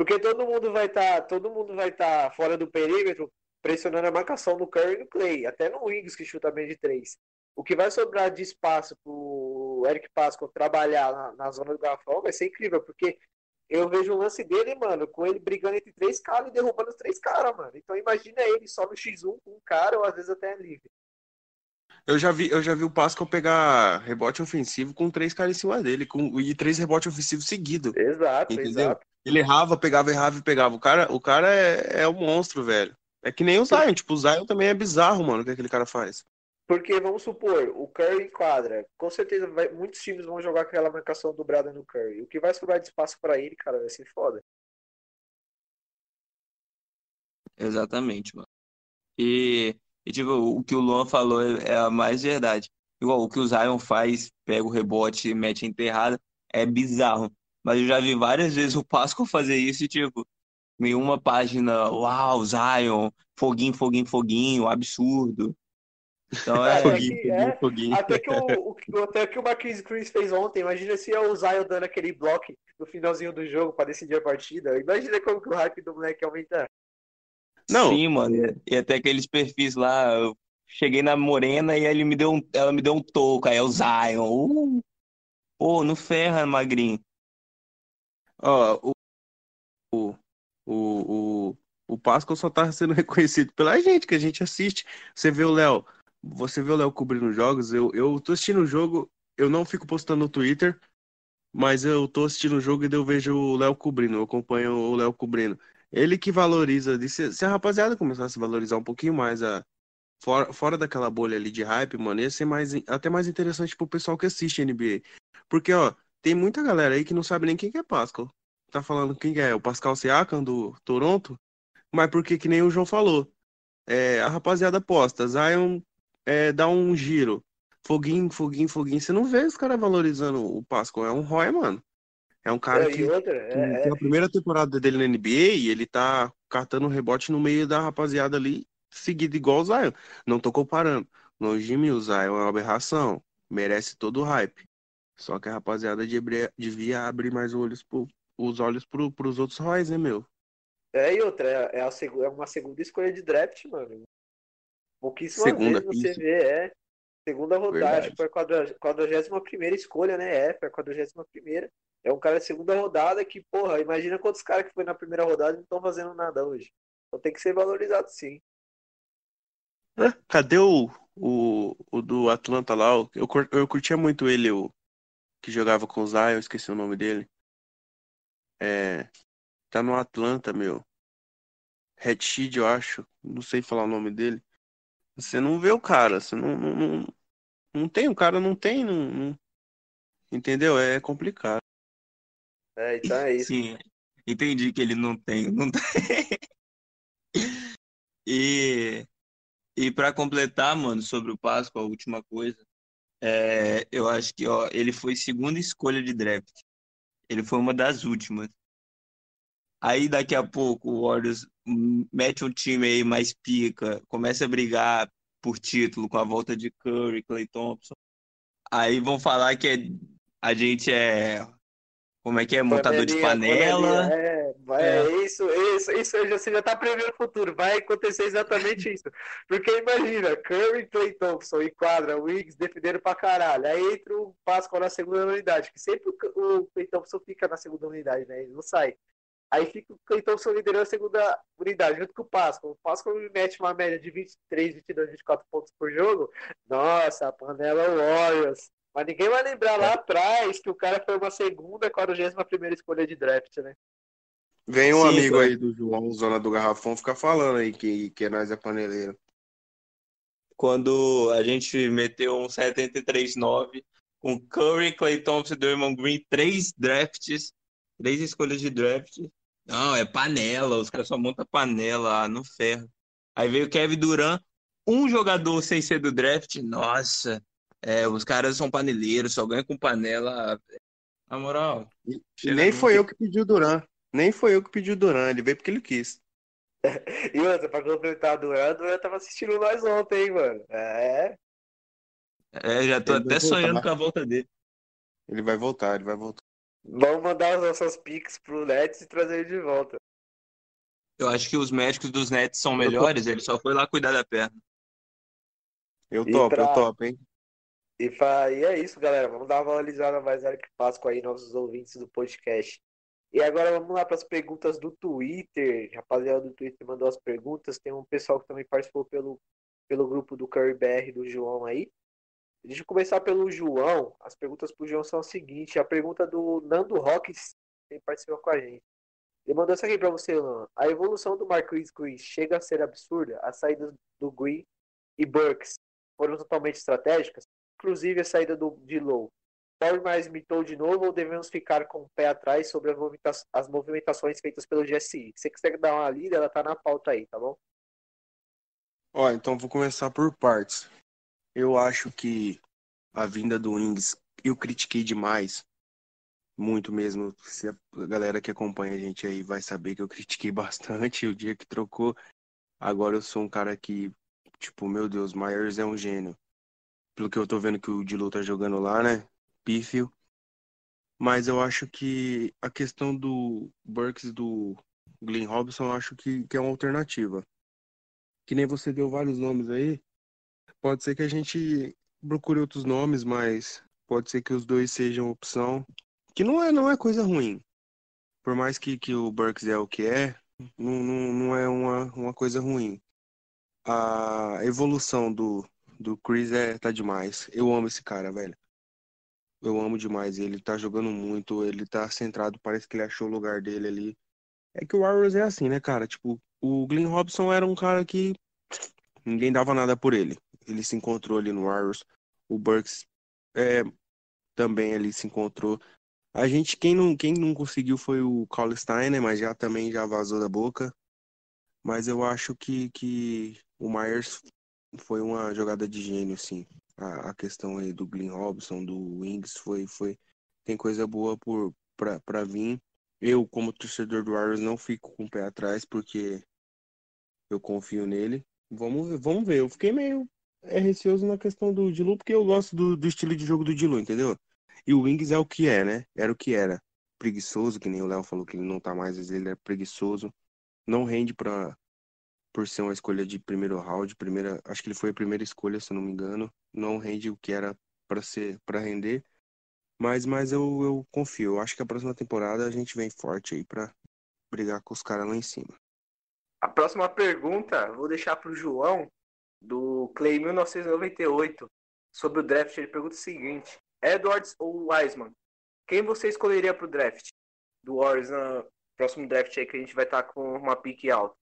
Porque todo mundo vai estar, tá, todo mundo vai estar tá fora do perímetro, pressionando a marcação no Curry e no Clay, até no Wings que chuta bem de três. O que vai sobrar de espaço pro Eric Pascal trabalhar na, na zona do garrafão vai ser incrível, porque eu vejo o lance dele, mano, com ele brigando entre três caras e derrubando os três caras, mano. Então imagina ele só no X1 com um cara ou às vezes até livre.
Eu já vi, eu já vi o Pascal pegar rebote ofensivo com três caras em cima dele, com, e três rebotes ofensivos seguidos.
Exato, entendeu? exato.
Ele errava, pegava, errava e pegava. O cara, o cara é, é um monstro, velho. É que nem o Zion, tipo, o Zion também é bizarro, mano, o que aquele cara faz.
Porque, vamos supor, o Curry enquadra. Com certeza, vai, muitos times vão jogar aquela marcação dobrada no Curry. O que vai sobrar de espaço para ele, cara, vai ser foda.
Exatamente, mano. E E, tipo, o que o Luan falou é, é a mais verdade. Igual o que o Zion faz, pega o rebote e mete enterrada, é bizarro. Mas eu já vi várias vezes o Pascal fazer isso e, tipo, em uma página, uau, Zion, foguinho, foguinho, foguinho, absurdo. Então é,
É,
foguinho,
que-
foguinho,
é,
foguinho.
Até que o, o, até que o Marquis Chris fez ontem. Imagina se é o Zion dando aquele bloco no finalzinho do jogo pra decidir a partida. Imagina como que o hype do moleque aumenta.
Não.
Sim, mano. e- E até aqueles perfis lá, eu cheguei na Morena e ele me deu um, ela me deu um toco, aí é o Zion. Uh, pô, não ferra, magrinho.
Ó, o, o, o, o, Pascal só tá sendo reconhecido pela gente, que a gente assiste. Você vê o Léo, você vê o Léo cobrindo jogos, eu, eu tô assistindo o jogo, eu não fico postando no Twitter, mas eu tô assistindo o jogo e eu vejo o Léo cobrindo, eu acompanho o Léo cobrindo. Ele que valoriza, se, se a rapaziada começasse a valorizar um pouquinho mais a fora, fora daquela bolha ali de hype, mano, ia ser mais, até mais interessante pro pessoal que assiste NBA. Porque, ó, tem muita galera aí que não sabe nem quem que é Pascal. Tá falando quem que é? O Pascal Siakam do Toronto? Mas porque que nem o João falou. É, a rapaziada posta, Zion é, dá um giro. Foguinho, foguinho, foguinho. Você não vê os caras valorizando o Pascal. É um Roy, mano. É um cara
É,
que,
outra,
que
é,
tem
é,
a primeira temporada dele na NBA e ele tá catando rebote no meio da rapaziada ali, seguido igual o Zion. Não tô comparando. Longe de mim, o Zion é uma aberração. Merece todo o hype. Só que a rapaziada devia, abrir mais olhos pro, os olhos pro, pros outros Roy's, né, meu?
é, e outra, é, é a é uma segunda escolha de draft, mano. Pouquíssimas
Segunda,
vezes você
isso.
vê, é. Segunda rodada, acho que foi a quadra- 41 escolha, né? É, foi a 41 É um cara de segunda rodada que, porra, imagina quantos caras que foi na primeira rodada e não estão fazendo nada hoje. Então tem que ser valorizado sim.
Cadê o, o, o do Atlanta lá? Eu, eu curtia muito ele, o que jogava com o Zion, eu esqueci o nome dele. É, tá no Atlanta, meu. Red Sheed, eu acho. Não sei falar o nome dele. Você não vê o cara, você não, não, não, não tem, o cara não tem, não, não- entendeu? É complicado.
É, então é isso.
Sim, entendi que ele não tem, não tem. E, e para completar, mano, sobre o Páscoa, a última coisa, é, eu acho que ó, ele foi segunda escolha de draft. Ele foi uma das últimas. Aí daqui a pouco o Warriors mete um time aí mais pica, começa a brigar por título com a volta de Curry, Klay Thompson. Aí vão falar que é- a gente é, como é que é, montador de
Panelinha,
panela.
panelinha, É,
É.
é isso, isso, isso já, você já tá prevendo o futuro. Vai acontecer exatamente isso. Porque imagina, Curry, Clay Thompson e quadra, Wiggs defendendo pra caralho. Aí entra o Pascal na segunda unidade, que sempre o, Clay Thompson fica na segunda unidade, né? Ele não sai. Aí fica o Clay Thompson liderando a segunda unidade, junto com o Pascal. O Pascal mete uma média de 23, 22, 24 pontos por jogo. Nossa, a panela Warriors. Mas ninguém vai lembrar lá atrás que o cara foi uma segunda, 41 primeira escolha de draft, né?
Vem um
Sim,
amigo
foi.
aí do João, Zona do Garrafão, fica falando aí que, que nós é paneleiro.
quando a gente meteu um 73-9 com Curry, Clay Thompson e Draymond Green, três drafts, três escolhas de draft. Não, é panela, os caras só montam panela, ah, no ferro. Aí veio Kevin Durant, um jogador sem ser do draft, nossa, é, os caras são paneleiros, só ganham com panela. Na moral,
nem foi eu que pedi o Duran. Nem foi eu que pedi o Duran, ele veio porque ele quis.
E outra, pra completar a Duran, a Duran tava assistindo nós ontem, hein, mano. É,
é, já tô
Ele
até sonhando
voltar.
com a volta dele.
Ele vai voltar, ele vai voltar.
vamos mandar as nossas picks pro Nets e trazer ele de volta.
Eu acho que os médicos dos Nets são melhores, ele só foi lá cuidar da perna.
Eu topo,
pra-
eu topo, hein?
E, fa... e é isso, galera. Vamos dar uma valorizada mais hora que Páscoa aí, nossos ouvintes do podcast. E agora vamos lá para as perguntas do Twitter. Rapaziada do Twitter mandou as perguntas. Tem um pessoal que também participou pelo, pelo grupo do Curry BR do João aí. Deixa eu começar pelo João. As perguntas pro João são as seguintes. A pergunta do Nando Rocks, que participou com a gente. Ele mandou essa aqui para você, Luan. A evolução do Marquis Green chega a ser absurda? As saídas do Green e Burks foram totalmente estratégicas? Inclusive a saída do, de Low. Paul mais mitou de novo ou devemos ficar com o pé atrás sobre as movimentações feitas pelo GSI? Se você quiser dar uma lida, ela tá na pauta aí, tá bom?
Ó, então vou começar por partes. Eu acho que a vinda do Wings eu critiquei demais. Muito mesmo. Se a galera que acompanha a gente aí vai saber que eu critiquei bastante o dia que trocou. Agora eu sou um cara que, tipo, meu Deus, Myers é um gênio. Pelo que eu tô vendo que o Dilu tá jogando lá, né? Pífio. Mas eu acho que a questão do Burks do Glenn Robson, eu acho que, que é uma alternativa. Que nem você deu vários nomes aí. Pode ser que a gente procure outros nomes, mas pode ser que os dois sejam opção. Que não é, não é coisa ruim. Por mais que, que o Burks é o que é, não, não, não é uma, uma coisa ruim. A evolução do, do Chris é, tá demais. Eu amo esse cara, velho. Eu amo demais ele. Tá jogando muito, ele tá centrado, parece que ele achou o lugar dele ali. É que o Warriors é assim, né, cara? Tipo, o Glenn Robson era um cara que ninguém dava nada por ele. Ele se encontrou ali no Warriors. O Burks é, também ali se encontrou. A gente, quem não, quem não conseguiu foi o Carl né? Mas já também já vazou da boca. Mas eu acho que, que o Myers foi uma jogada de gênio, sim. A, a questão aí do Glenn Robson, do Wings, foi, foi tem coisa boa por para vir. Eu, como torcedor do Warriors, não fico com o pé atrás, porque eu confio nele. Vamos, vamos ver. Eu fiquei meio é, receoso na questão do Dilu, porque eu gosto do, do estilo de jogo do Dilu, entendeu? E o Wings é o que é, né? Era o que era. Preguiçoso, que nem o Léo falou que ele não tá mais, ele é preguiçoso. Não rende pra, por ser uma escolha de primeiro round, primeira, acho que ele foi a primeira escolha, se eu não me engano. Não rende o que era para ser, para render. Mas, mas eu, eu confio. Eu acho que a próxima temporada a gente vem forte aí pra brigar com os caras lá em cima.
A próxima pergunta vou deixar pro João, do Clay 1998, sobre o draft. Ele pergunta o seguinte: Edwards ou Wiseman? Quem você escolheria pro draft? Do Warriors no próximo draft aí que a gente vai estar tá com uma pique alta.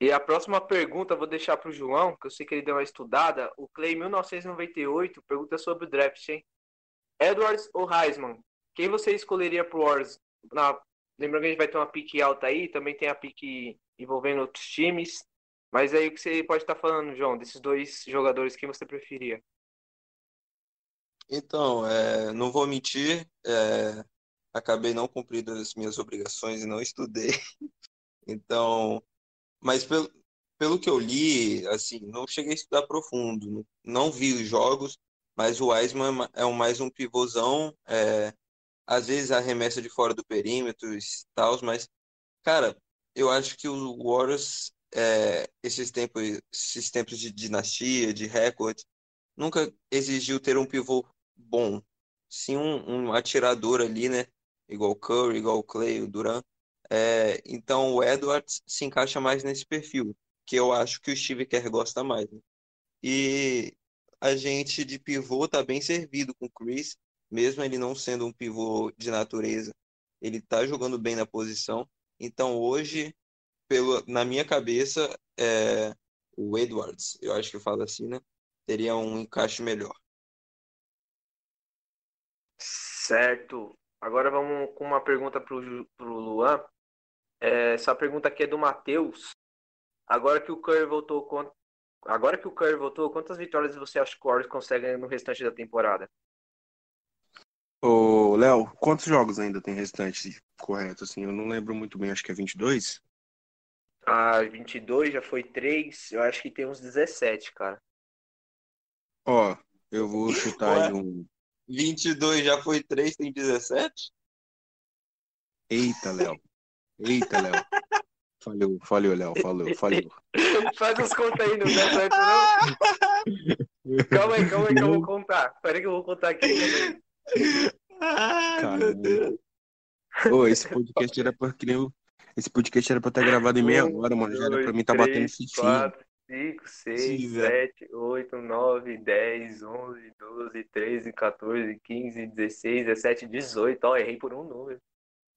E a próxima pergunta vou deixar pro João, que eu sei que ele deu uma estudada. O Clay 1998 pergunta sobre o draft, hein? Edwards ou Heisman? Quem você escolheria pro Warriors? Na... Lembrando que a gente vai ter uma pique alta aí, também tem a pique envolvendo outros times. Mas aí o que você pode estar falando, João, desses dois jogadores, quem você preferia?
Então, é, não vou mentir, é, acabei não cumprindo as minhas obrigações e não estudei. Então, mas pelo, pelo que eu li, assim, não cheguei a estudar profundo, não vi os jogos, mas o Wiseman é um, mais um pivôzão, é, às vezes arremessa de fora do perímetro e tal, mas, cara, eu acho que o Warriors, é, esses tempos, esses tempos de dinastia, de recorde, nunca exigiu ter um pivô bom, sim um, um atirador ali, né? Igual o Curry, igual o Clay, o Durant. É, então o Edwards se encaixa mais nesse perfil, que eu acho que o Steve Kerr gosta mais. Né? E a gente de pivô tá bem servido com o Chris, mesmo ele não sendo um pivô de natureza, ele tá jogando bem na posição. Então hoje, pelo, na minha cabeça, é, o Edwards, eu acho que eu falo assim, né? Teria um encaixe melhor.
Certo. Agora vamos com uma pergunta para o Luan. É, essa pergunta aqui é do Matheus. Agora que o Curry voltou, agora que o Curry voltou, quantas vitórias você acha que o Warriors consegue no restante da temporada?
Ô, Léo, quantos jogos ainda tem restante correto? Assim, eu não lembro muito bem, acho que é 22.
Ah, 22 já foi 3, eu acho que tem uns 17, cara.
Ó, eu vou chutar aí um
22 já foi 3, tem 17?
Eita, Léo. Eita, Léo. Falhou, falhou, Léo, falou, falhou.
Faz as contas aí, não dá certo, não? Calma aí, calma aí que eu vou contar. Peraí que eu vou contar aqui.
Ai, meu Deus.
Ô, esse podcast era pra que nem o... Esse podcast era pra estar gravado em meia hora, mano. Já era pra mim tá batendo fitinho.
5, 6, 7, 8, 9, 10, 11, 12, 13, 14, 15, 16, 17, 18. Ó, errei por um número.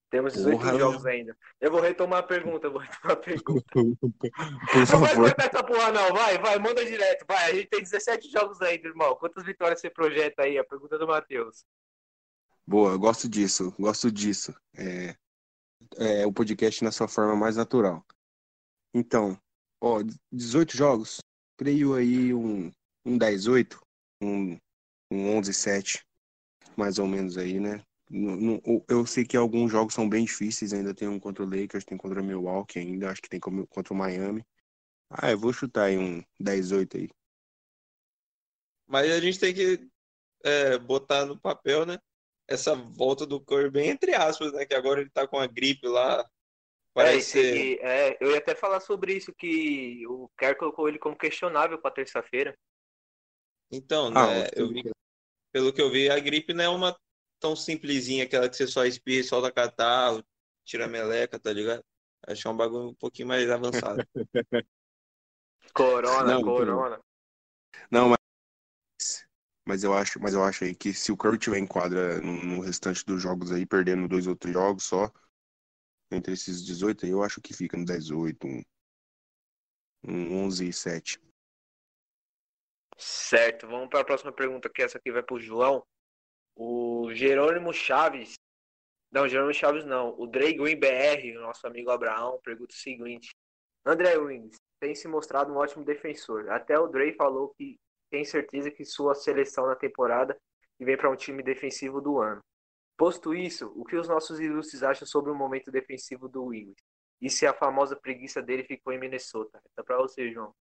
Temos 18 porra, jogos meu. ainda. Eu vou retomar a pergunta, eu vou retomar a pergunta.
Por favor. Não vai
cortar essa porra, não. Vai, vai, manda direto. Vai, a gente tem 17 jogos ainda, irmão. Quantas vitórias você projeta aí? A pergunta do Matheus.
Boa, gosto disso, gosto disso. É, é o podcast na sua forma mais natural. Então, Ó, 18 jogos. creio aí um, um 10-8, um, um 11-7, mais ou menos aí, né? Eu sei que alguns jogos são bem difíceis, ainda tem um contra o Lakers, tem contra o Milwaukee ainda, acho que tem contra o Miami. Ah, eu vou chutar aí um 10-8 aí.
Mas a gente tem que é, botar no papel, né? Essa volta do Curry bem entre aspas, né? Que agora ele tá com a gripe lá. Parece
é, é, eu ia até falar sobre isso, que o Kerr colocou ele como questionável para terça-feira.
Então, ah, né? Eu vi, pelo que eu vi, a gripe não é uma tão simplesinha, aquela que você só espirra e solta catarro, tira a meleca, tá ligado? Acho que é um bagulho um pouquinho mais avançado.
corona, não, corona.
Não, mas, mas eu acho, mas eu acho aí que se o Curry tiver em quadra no, no restante dos jogos aí, perdendo dois outros jogos só, entre esses 18 aí, eu acho que fica no 18, um, um 11 e 7.
Certo, vamos para a próxima pergunta, que essa aqui vai para o João. O Jerônimo Chaves. Não, Jerônimo Chaves não. O Dre Green BR, nosso amigo Abraão, pergunta o seguinte: André Wings tem se mostrado um ótimo defensor. Até o Dre falou que tem certeza que sua seleção na temporada vem para um time defensivo do ano. Posto isso, o que os nossos ilustres acham sobre o momento defensivo do Wings? E se a famosa preguiça dele ficou em Minnesota? Tá para você, João.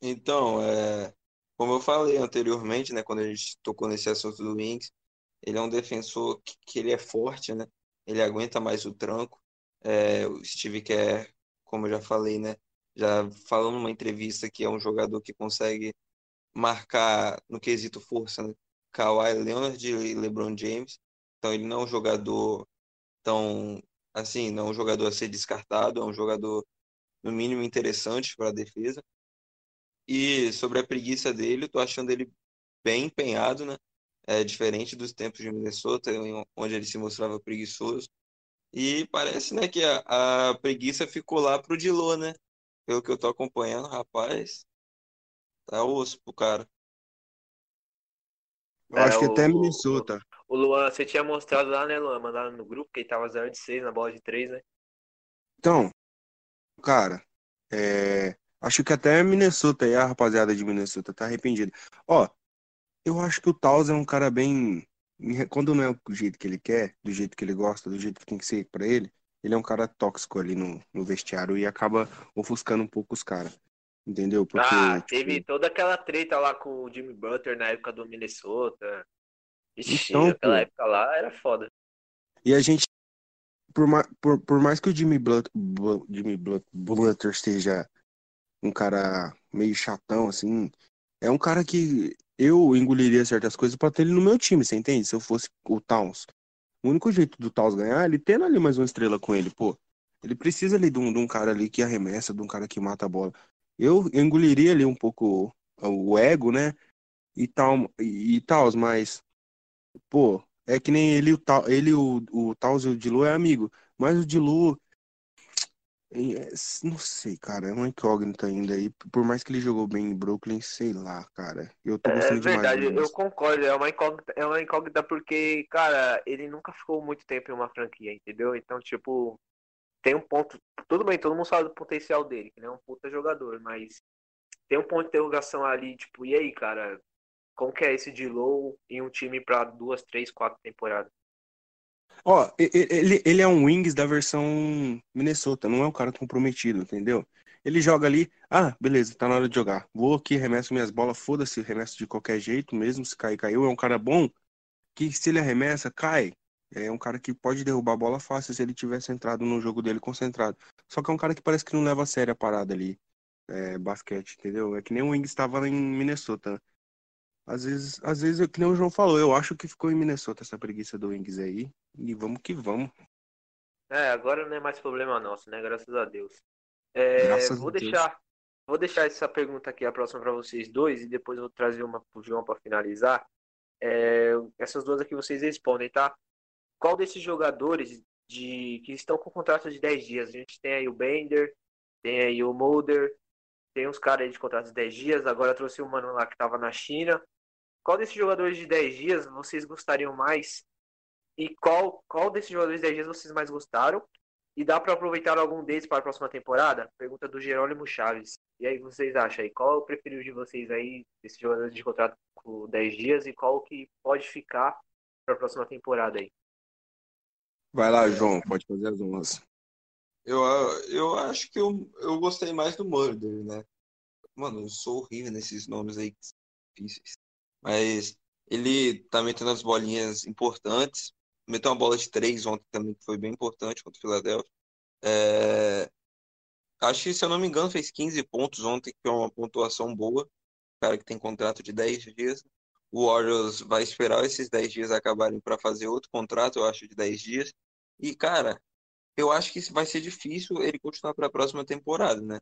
Então, é, como eu falei anteriormente, né, quando a gente tocou nesse assunto do Wings, ele é um defensor que, que ele é forte, né? Ele aguenta mais o tranco. É, o Steve Kerr, como eu já falei, né? Já falou numa entrevista que é um jogador que consegue marcar no quesito força, né? Kawhi Leonard e LeBron James. Então ele não é um jogador tão assim, não é um jogador a ser descartado, é um jogador no mínimo interessante para a defesa. E sobre a preguiça dele, eu tô achando ele bem empenhado, né? É diferente dos tempos de Minnesota, onde ele se mostrava preguiçoso. E parece, né, que a, a preguiça ficou lá pro Dilô, né? Pelo que eu tô acompanhando, rapaz, tá osso pro cara.
Eu é, acho que até Minnesota.
O, o Luan, você tinha mostrado lá, né, Luan? Mandado no grupo que ele tava 0 de 6 na bola de 3, né?
Então, cara, é, Acho que até Minnesota aí, a rapaziada de Minnesota tá arrependida. Ó, eu acho que o Taus é um cara bem. Quando não é do jeito que ele quer, do jeito que ele gosta, do jeito que tem que ser para ele, ele é um cara tóxico ali no, no vestiário e acaba ofuscando um pouco os caras. Entendeu?
Porque, ah, tipo... teve toda aquela treta lá com o Jimmy Butler na época do Minnesota. Ixi, então, aquela pô, época lá era foda.
E a gente, por, por, por mais que o Jimmy, Blut, Jimmy Blut, Butler esteja um cara meio chatão, assim. É um cara que eu engoliria certas coisas para ter ele no meu time, você entende? Se eu fosse o Towns. O único jeito do Towns ganhar é ele tendo ali mais uma estrela com ele, pô. Ele precisa ali de um, de um cara ali que arremessa, de um cara que mata a bola. Eu engoliria ali um pouco o ego, né? E tal, e, e mas, pô, é que nem ele, o, ele, o, o Taus e o Dilu é amigo. Mas o Dilu, não sei, cara, é uma incógnita ainda aí. Por mais que ele jogou bem em Brooklyn, sei lá, cara. Eu tô gostando
é verdade,
demais.
eu concordo. É uma, incógnita, é uma incógnita porque, cara, ele nunca ficou muito tempo em uma franquia, entendeu? Então, tipo, tem um ponto. Tudo bem, todo mundo sabe do potencial dele, que ele é um puta jogador, mas tem um ponto de interrogação ali, tipo, e aí, cara? Como que é esse de low em um time pra duas, três, quatro temporadas?
Ó, ele, ele é um Wings da versão Minnesota, não é um cara comprometido, entendeu? Ele joga ali, ah, beleza, tá na hora de jogar. Vou aqui, remesso minhas bolas, foda-se, remesso de qualquer jeito, mesmo se cair, caiu. É um cara bom, que se ele arremessa, cai. É um cara que pode derrubar a bola fácil se ele tivesse entrado no jogo dele concentrado. Só que é um cara que parece que não leva a sério a parada ali. É, basquete, entendeu? É que nem o Wings estava em Minnesota. Às vezes, às vezes, que nem o João falou, eu acho que ficou em Minnesota essa preguiça do Wings aí. E vamos que vamos.
É, agora não é mais problema nosso, né? Graças a Deus. É, Graças vou a deixar, Deus. vou deixar essa pergunta aqui a próxima para vocês dois e depois eu vou trazer uma pro João para finalizar. É, essas duas aqui vocês respondem, tá? Qual desses jogadores de que estão com contrato de 10 dias? A gente tem aí o Bender, tem aí o Mulder, tem uns caras aí de contrato de 10 dias, agora trouxe o mano lá que tava na China. Qual desses jogadores de 10 dias vocês gostariam mais? E qual, qual desses jogadores de 10 dias vocês mais gostaram? E dá para aproveitar algum deles para a próxima temporada? Pergunta do Jerônimo Chaves. E aí, vocês acham aí? Qual é o preferido de vocês aí, desses jogadores de contrato com 10 dias, e qual que pode ficar para a próxima temporada aí?
Vai lá, João, pode fazer as honras.
Eu, eu acho que eu, eu gostei mais do Murder, né? Mano, eu sou horrível nesses nomes aí difíceis. Mas ele tá metendo as bolinhas importantes. Meteu uma bola de três ontem também, que foi bem importante contra o Philadelphia. É... Acho que, se eu não me engano, fez 15 pontos ontem, que é uma pontuação boa. Cara que tem contrato de 10 dias. O Warriors vai esperar esses 10 dias acabarem para fazer outro contrato, eu acho, de 10 dias. E, cara, eu acho que vai ser difícil ele continuar para a próxima temporada, né?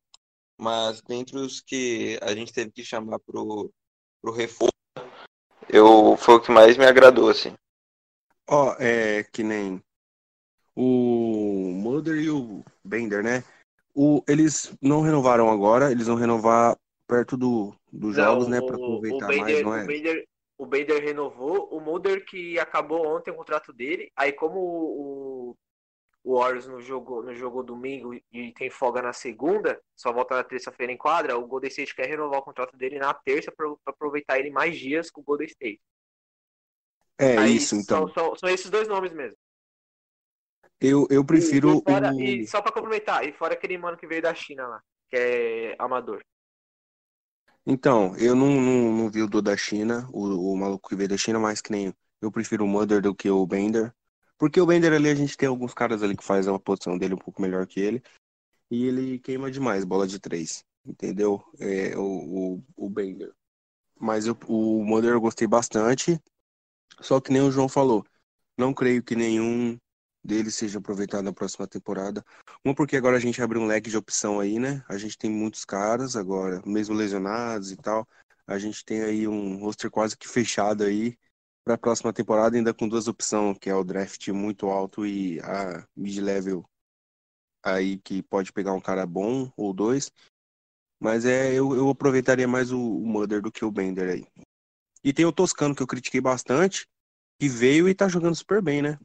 Mas dentre os que a gente teve que chamar pro, pro reforço, eu, foi o que mais me agradou, assim.
Ó, é que nem o Mulder e o Bender, né? O, eles não renovaram agora, eles vão renovar perto do, dos
Não,
jogos, né?
o-
Pra aproveitar
o Bender,
mais, não
o
é?
Bender, o Bender renovou, o Mulder que acabou ontem o contrato dele, aí como o, o Warriors não jogou, não jogou domingo e tem folga na segunda, só volta na terça-feira em quadra, o Golden State quer renovar o contrato dele na terça para aproveitar ele mais dias com o Golden State.
É
aí
isso, então.
São, são, são esses dois nomes mesmo.
Eu, eu prefiro
e, e fora-
o...
e só para complementar, e fora aquele mano que veio da China lá, que é amador.
Então, eu não, não, não vi o do da China, o, o maluco que veio da China, mas que nem eu prefiro o Mother do que o Bender. Porque o Bender ali, a gente tem alguns caras ali que faz a posição dele um pouco melhor que ele. E ele queima demais bola de três, entendeu? É, o, o, o Bender. Mas o Mother eu gostei bastante. Só que nem o João falou, não creio que nenhum deles seja aproveitado na próxima temporada. Uma porque agora a gente abre um leque de opção aí, né? A gente tem muitos caras agora, mesmo lesionados e tal. A gente tem aí um roster quase que fechado aí para a próxima temporada, ainda com duas opções, que é o draft muito alto e a mid-level aí que pode pegar um cara bom ou dois. Mas é, eu, eu aproveitaria mais o, o Mother do que o Bender aí. E tem o Toscano, que eu critiquei bastante, que veio e tá jogando super bem, né?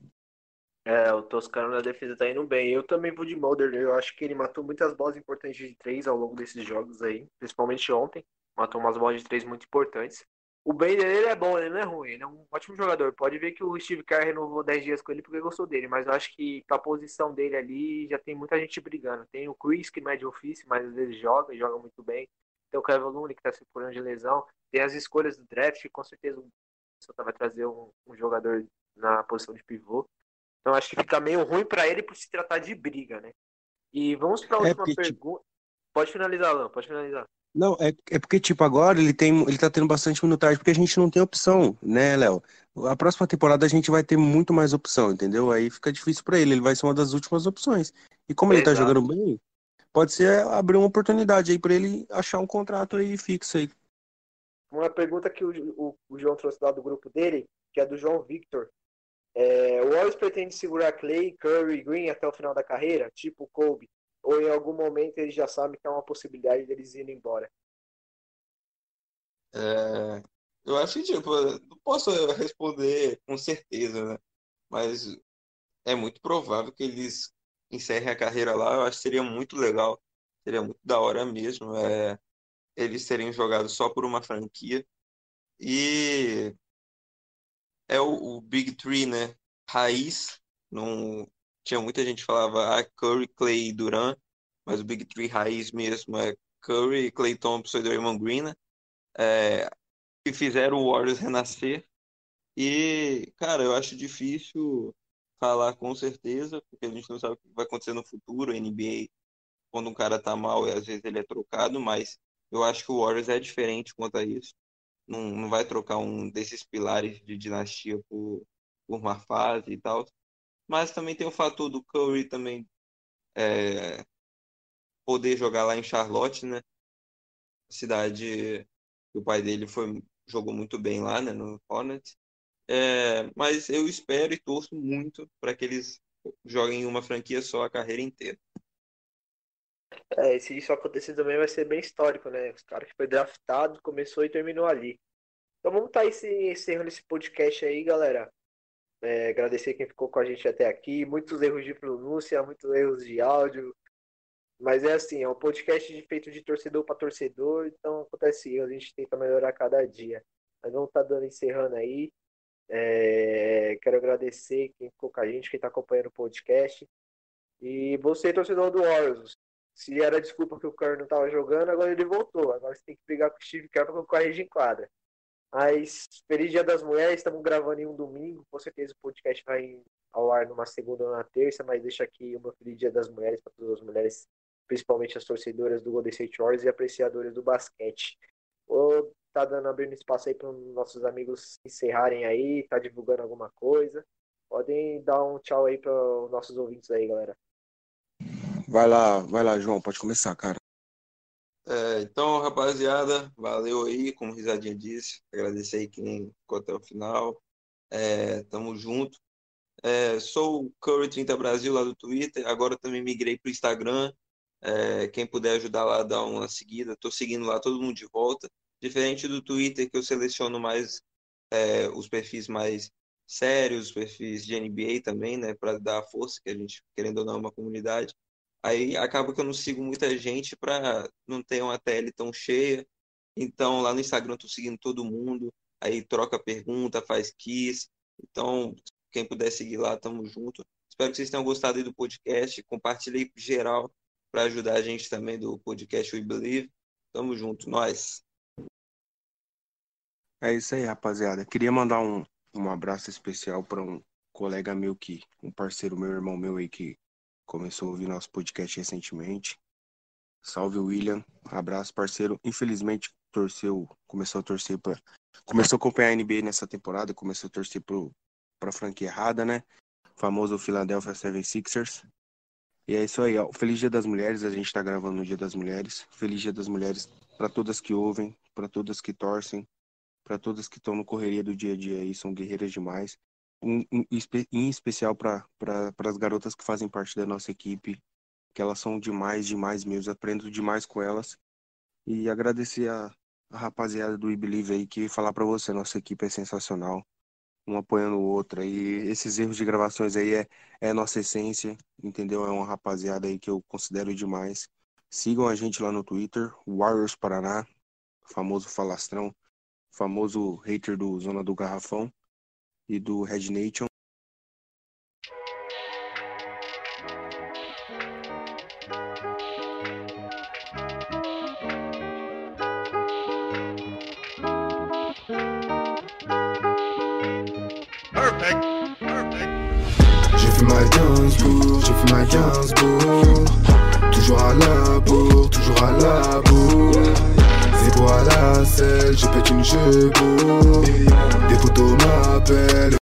É, o Toscano na defesa tá indo bem. Eu também vou de Mulder, né? eu acho que ele matou muitas bolas importantes de três ao longo desses jogos aí, principalmente ontem. Matou umas bolas de três muito importantes. O Bender, ele é bom, ele não é ruim, ele é um ótimo jogador. Pode ver que o Steve Kerr renovou 10 dias com ele porque gostou dele, mas eu acho que pra posição dele ali já tem muita gente brigando. Tem o Chris, que mede ofício, mas às vezes joga, e joga muito bem. Tem o Kevin Looney, que tá se curando de lesão. Tem as escolhas do draft, com certeza o Minnesota vai trazer um, um jogador na posição de pivô. Então acho que fica meio ruim pra ele por se tratar de briga, né? E vamos pra
É
última
tipo-
pergunta. Pode finalizar, Alan, pode finalizar.
Não, é, é porque, tipo, agora ele tem, ele tá tendo bastante minutagem, porque a gente não tem opção, né, Léo? A próxima temporada a gente vai ter muito mais opção, entendeu? Aí fica difícil pra ele, ele vai ser uma das últimas opções. E como ele tá
Exato.
jogando bem, pode ser abrir uma oportunidade aí pra ele achar um contrato aí fixo aí.
Uma pergunta que o, o, o João trouxe lá do grupo dele, que é do João Victor. É, o Warriors pretende segurar Clay, Curry e Green até o final da carreira, tipo Kobe? Ou em algum momento eles já sabem que é uma possibilidade deles irem embora?
É, eu acho que, tipo, não posso responder com certeza, né? Mas é muito provável que eles encerrem a carreira lá. Eu acho que seria muito legal, seria muito da hora mesmo. É, eles terem jogado só por uma franquia. E é o, o Big Three, né? Raiz, não tinha muita gente que falava ah, Curry, Clay e Durant, mas o Big Three raiz mesmo é Curry, Clay Thompson e Draymond Green, né? É, que fizeram o Warriors renascer. E, cara, eu acho difícil falar com certeza, porque a gente não sabe o que vai acontecer no futuro. NBA, quando um cara tá mal, às vezes ele é trocado, mas eu acho que o Warriors é diferente quanto a isso. Não, não vai trocar um desses pilares de dinastia por, por uma fase e tal. Mas também tem o fator do Curry também é, poder jogar lá em Charlotte, né? Cidade que o pai dele foi, jogou muito bem lá, né, no Hornets. É, mas eu espero e torço muito para que eles joguem em uma franquia só a carreira inteira.
É, se isso acontecer também vai ser bem histórico, né? Os caras que foi draftado, começou e terminou ali. Então vamos estar tá encerrando esse podcast aí, galera. É, agradecer quem ficou com a gente até aqui. Muitos erros de pronúncia, muitos erros de áudio. Mas é assim, é um podcast feito de torcedor para torcedor, então acontece erro, a gente tenta melhorar cada dia. Mas não tá dando encerrando aí. É, quero agradecer quem ficou com a gente, quem está acompanhando o podcast. E você, torcedor do Orioles, se era desculpa que o Curry não estava jogando, agora ele voltou. Agora você tem que brigar com o Steve Kerr para corrigir em quadra. Mas feliz Dia das Mulheres, estamos gravando em um domingo. Com certeza o podcast vai ao ar numa segunda ou na terça, mas deixa aqui uma feliz Dia das Mulheres para todas as mulheres, principalmente as torcedoras do Golden State Warriors e apreciadoras do basquete. Vou tá dando abrindo espaço aí para os nossos amigos encerrarem aí, tá divulgando alguma coisa. Podem dar um tchau aí para os nossos ouvintes aí, galera.
Vai lá, vai lá, João, pode começar, cara.
É, então, rapaziada, valeu aí, como o Risadinha disse. Agradecer aí quem ficou até o final. É, tamo junto. É, sou o Curry30 Brasil lá do Twitter. Agora também migrei pro Instagram. É, quem puder ajudar lá, dá uma seguida. Tô seguindo lá todo mundo de volta. Diferente do Twitter, que eu seleciono mais é, os perfis mais sérios, os perfis de NBA também, né? Para dar força, que a gente, querendo ou não, é uma comunidade. Aí acaba que eu não sigo muita gente para não ter uma tele tão cheia. Então lá no Instagram eu tô seguindo todo mundo, aí troca pergunta, faz quiz. Então, quem puder seguir lá, tamo junto. Espero que vocês tenham gostado aí do podcast. Compartilhei geral para ajudar a gente também do podcast We Believe. Tamo junto, nós.
É isso aí, rapaziada. Queria mandar um, um abraço especial para um colega meu que, um parceiro meu, irmão meu aí que começou a ouvir nosso podcast recentemente. Salve William, abraço parceiro. Infelizmente torceu, começou a torcer para, começou a acompanhar a NBA nessa temporada, começou a torcer para franquia errada, né? O famoso Philadelphia 76ers. E é isso aí, ó. Feliz Dia das Mulheres, a gente está gravando no Dia das Mulheres. Feliz Dia das Mulheres para todas que ouvem, para todas que torcem, para todas que estão no correria do dia a dia aí, são guerreiras demais um, em especial para as garotas que fazem parte da nossa equipe, que elas são demais, demais mesmo, aprendo demais com elas. E agradecer a, a rapaziada do iBelieve aí que falar para você, nossa equipe é sensacional, um apoiando o outro. E esses erros de gravações aí é, é nossa essência, entendeu? É uma rapaziada aí que eu considero demais. Sigam a gente lá no Twitter, Warriors Paraná, famoso falastrão, famoso hater do Zona do Garrafão e do Red Nation.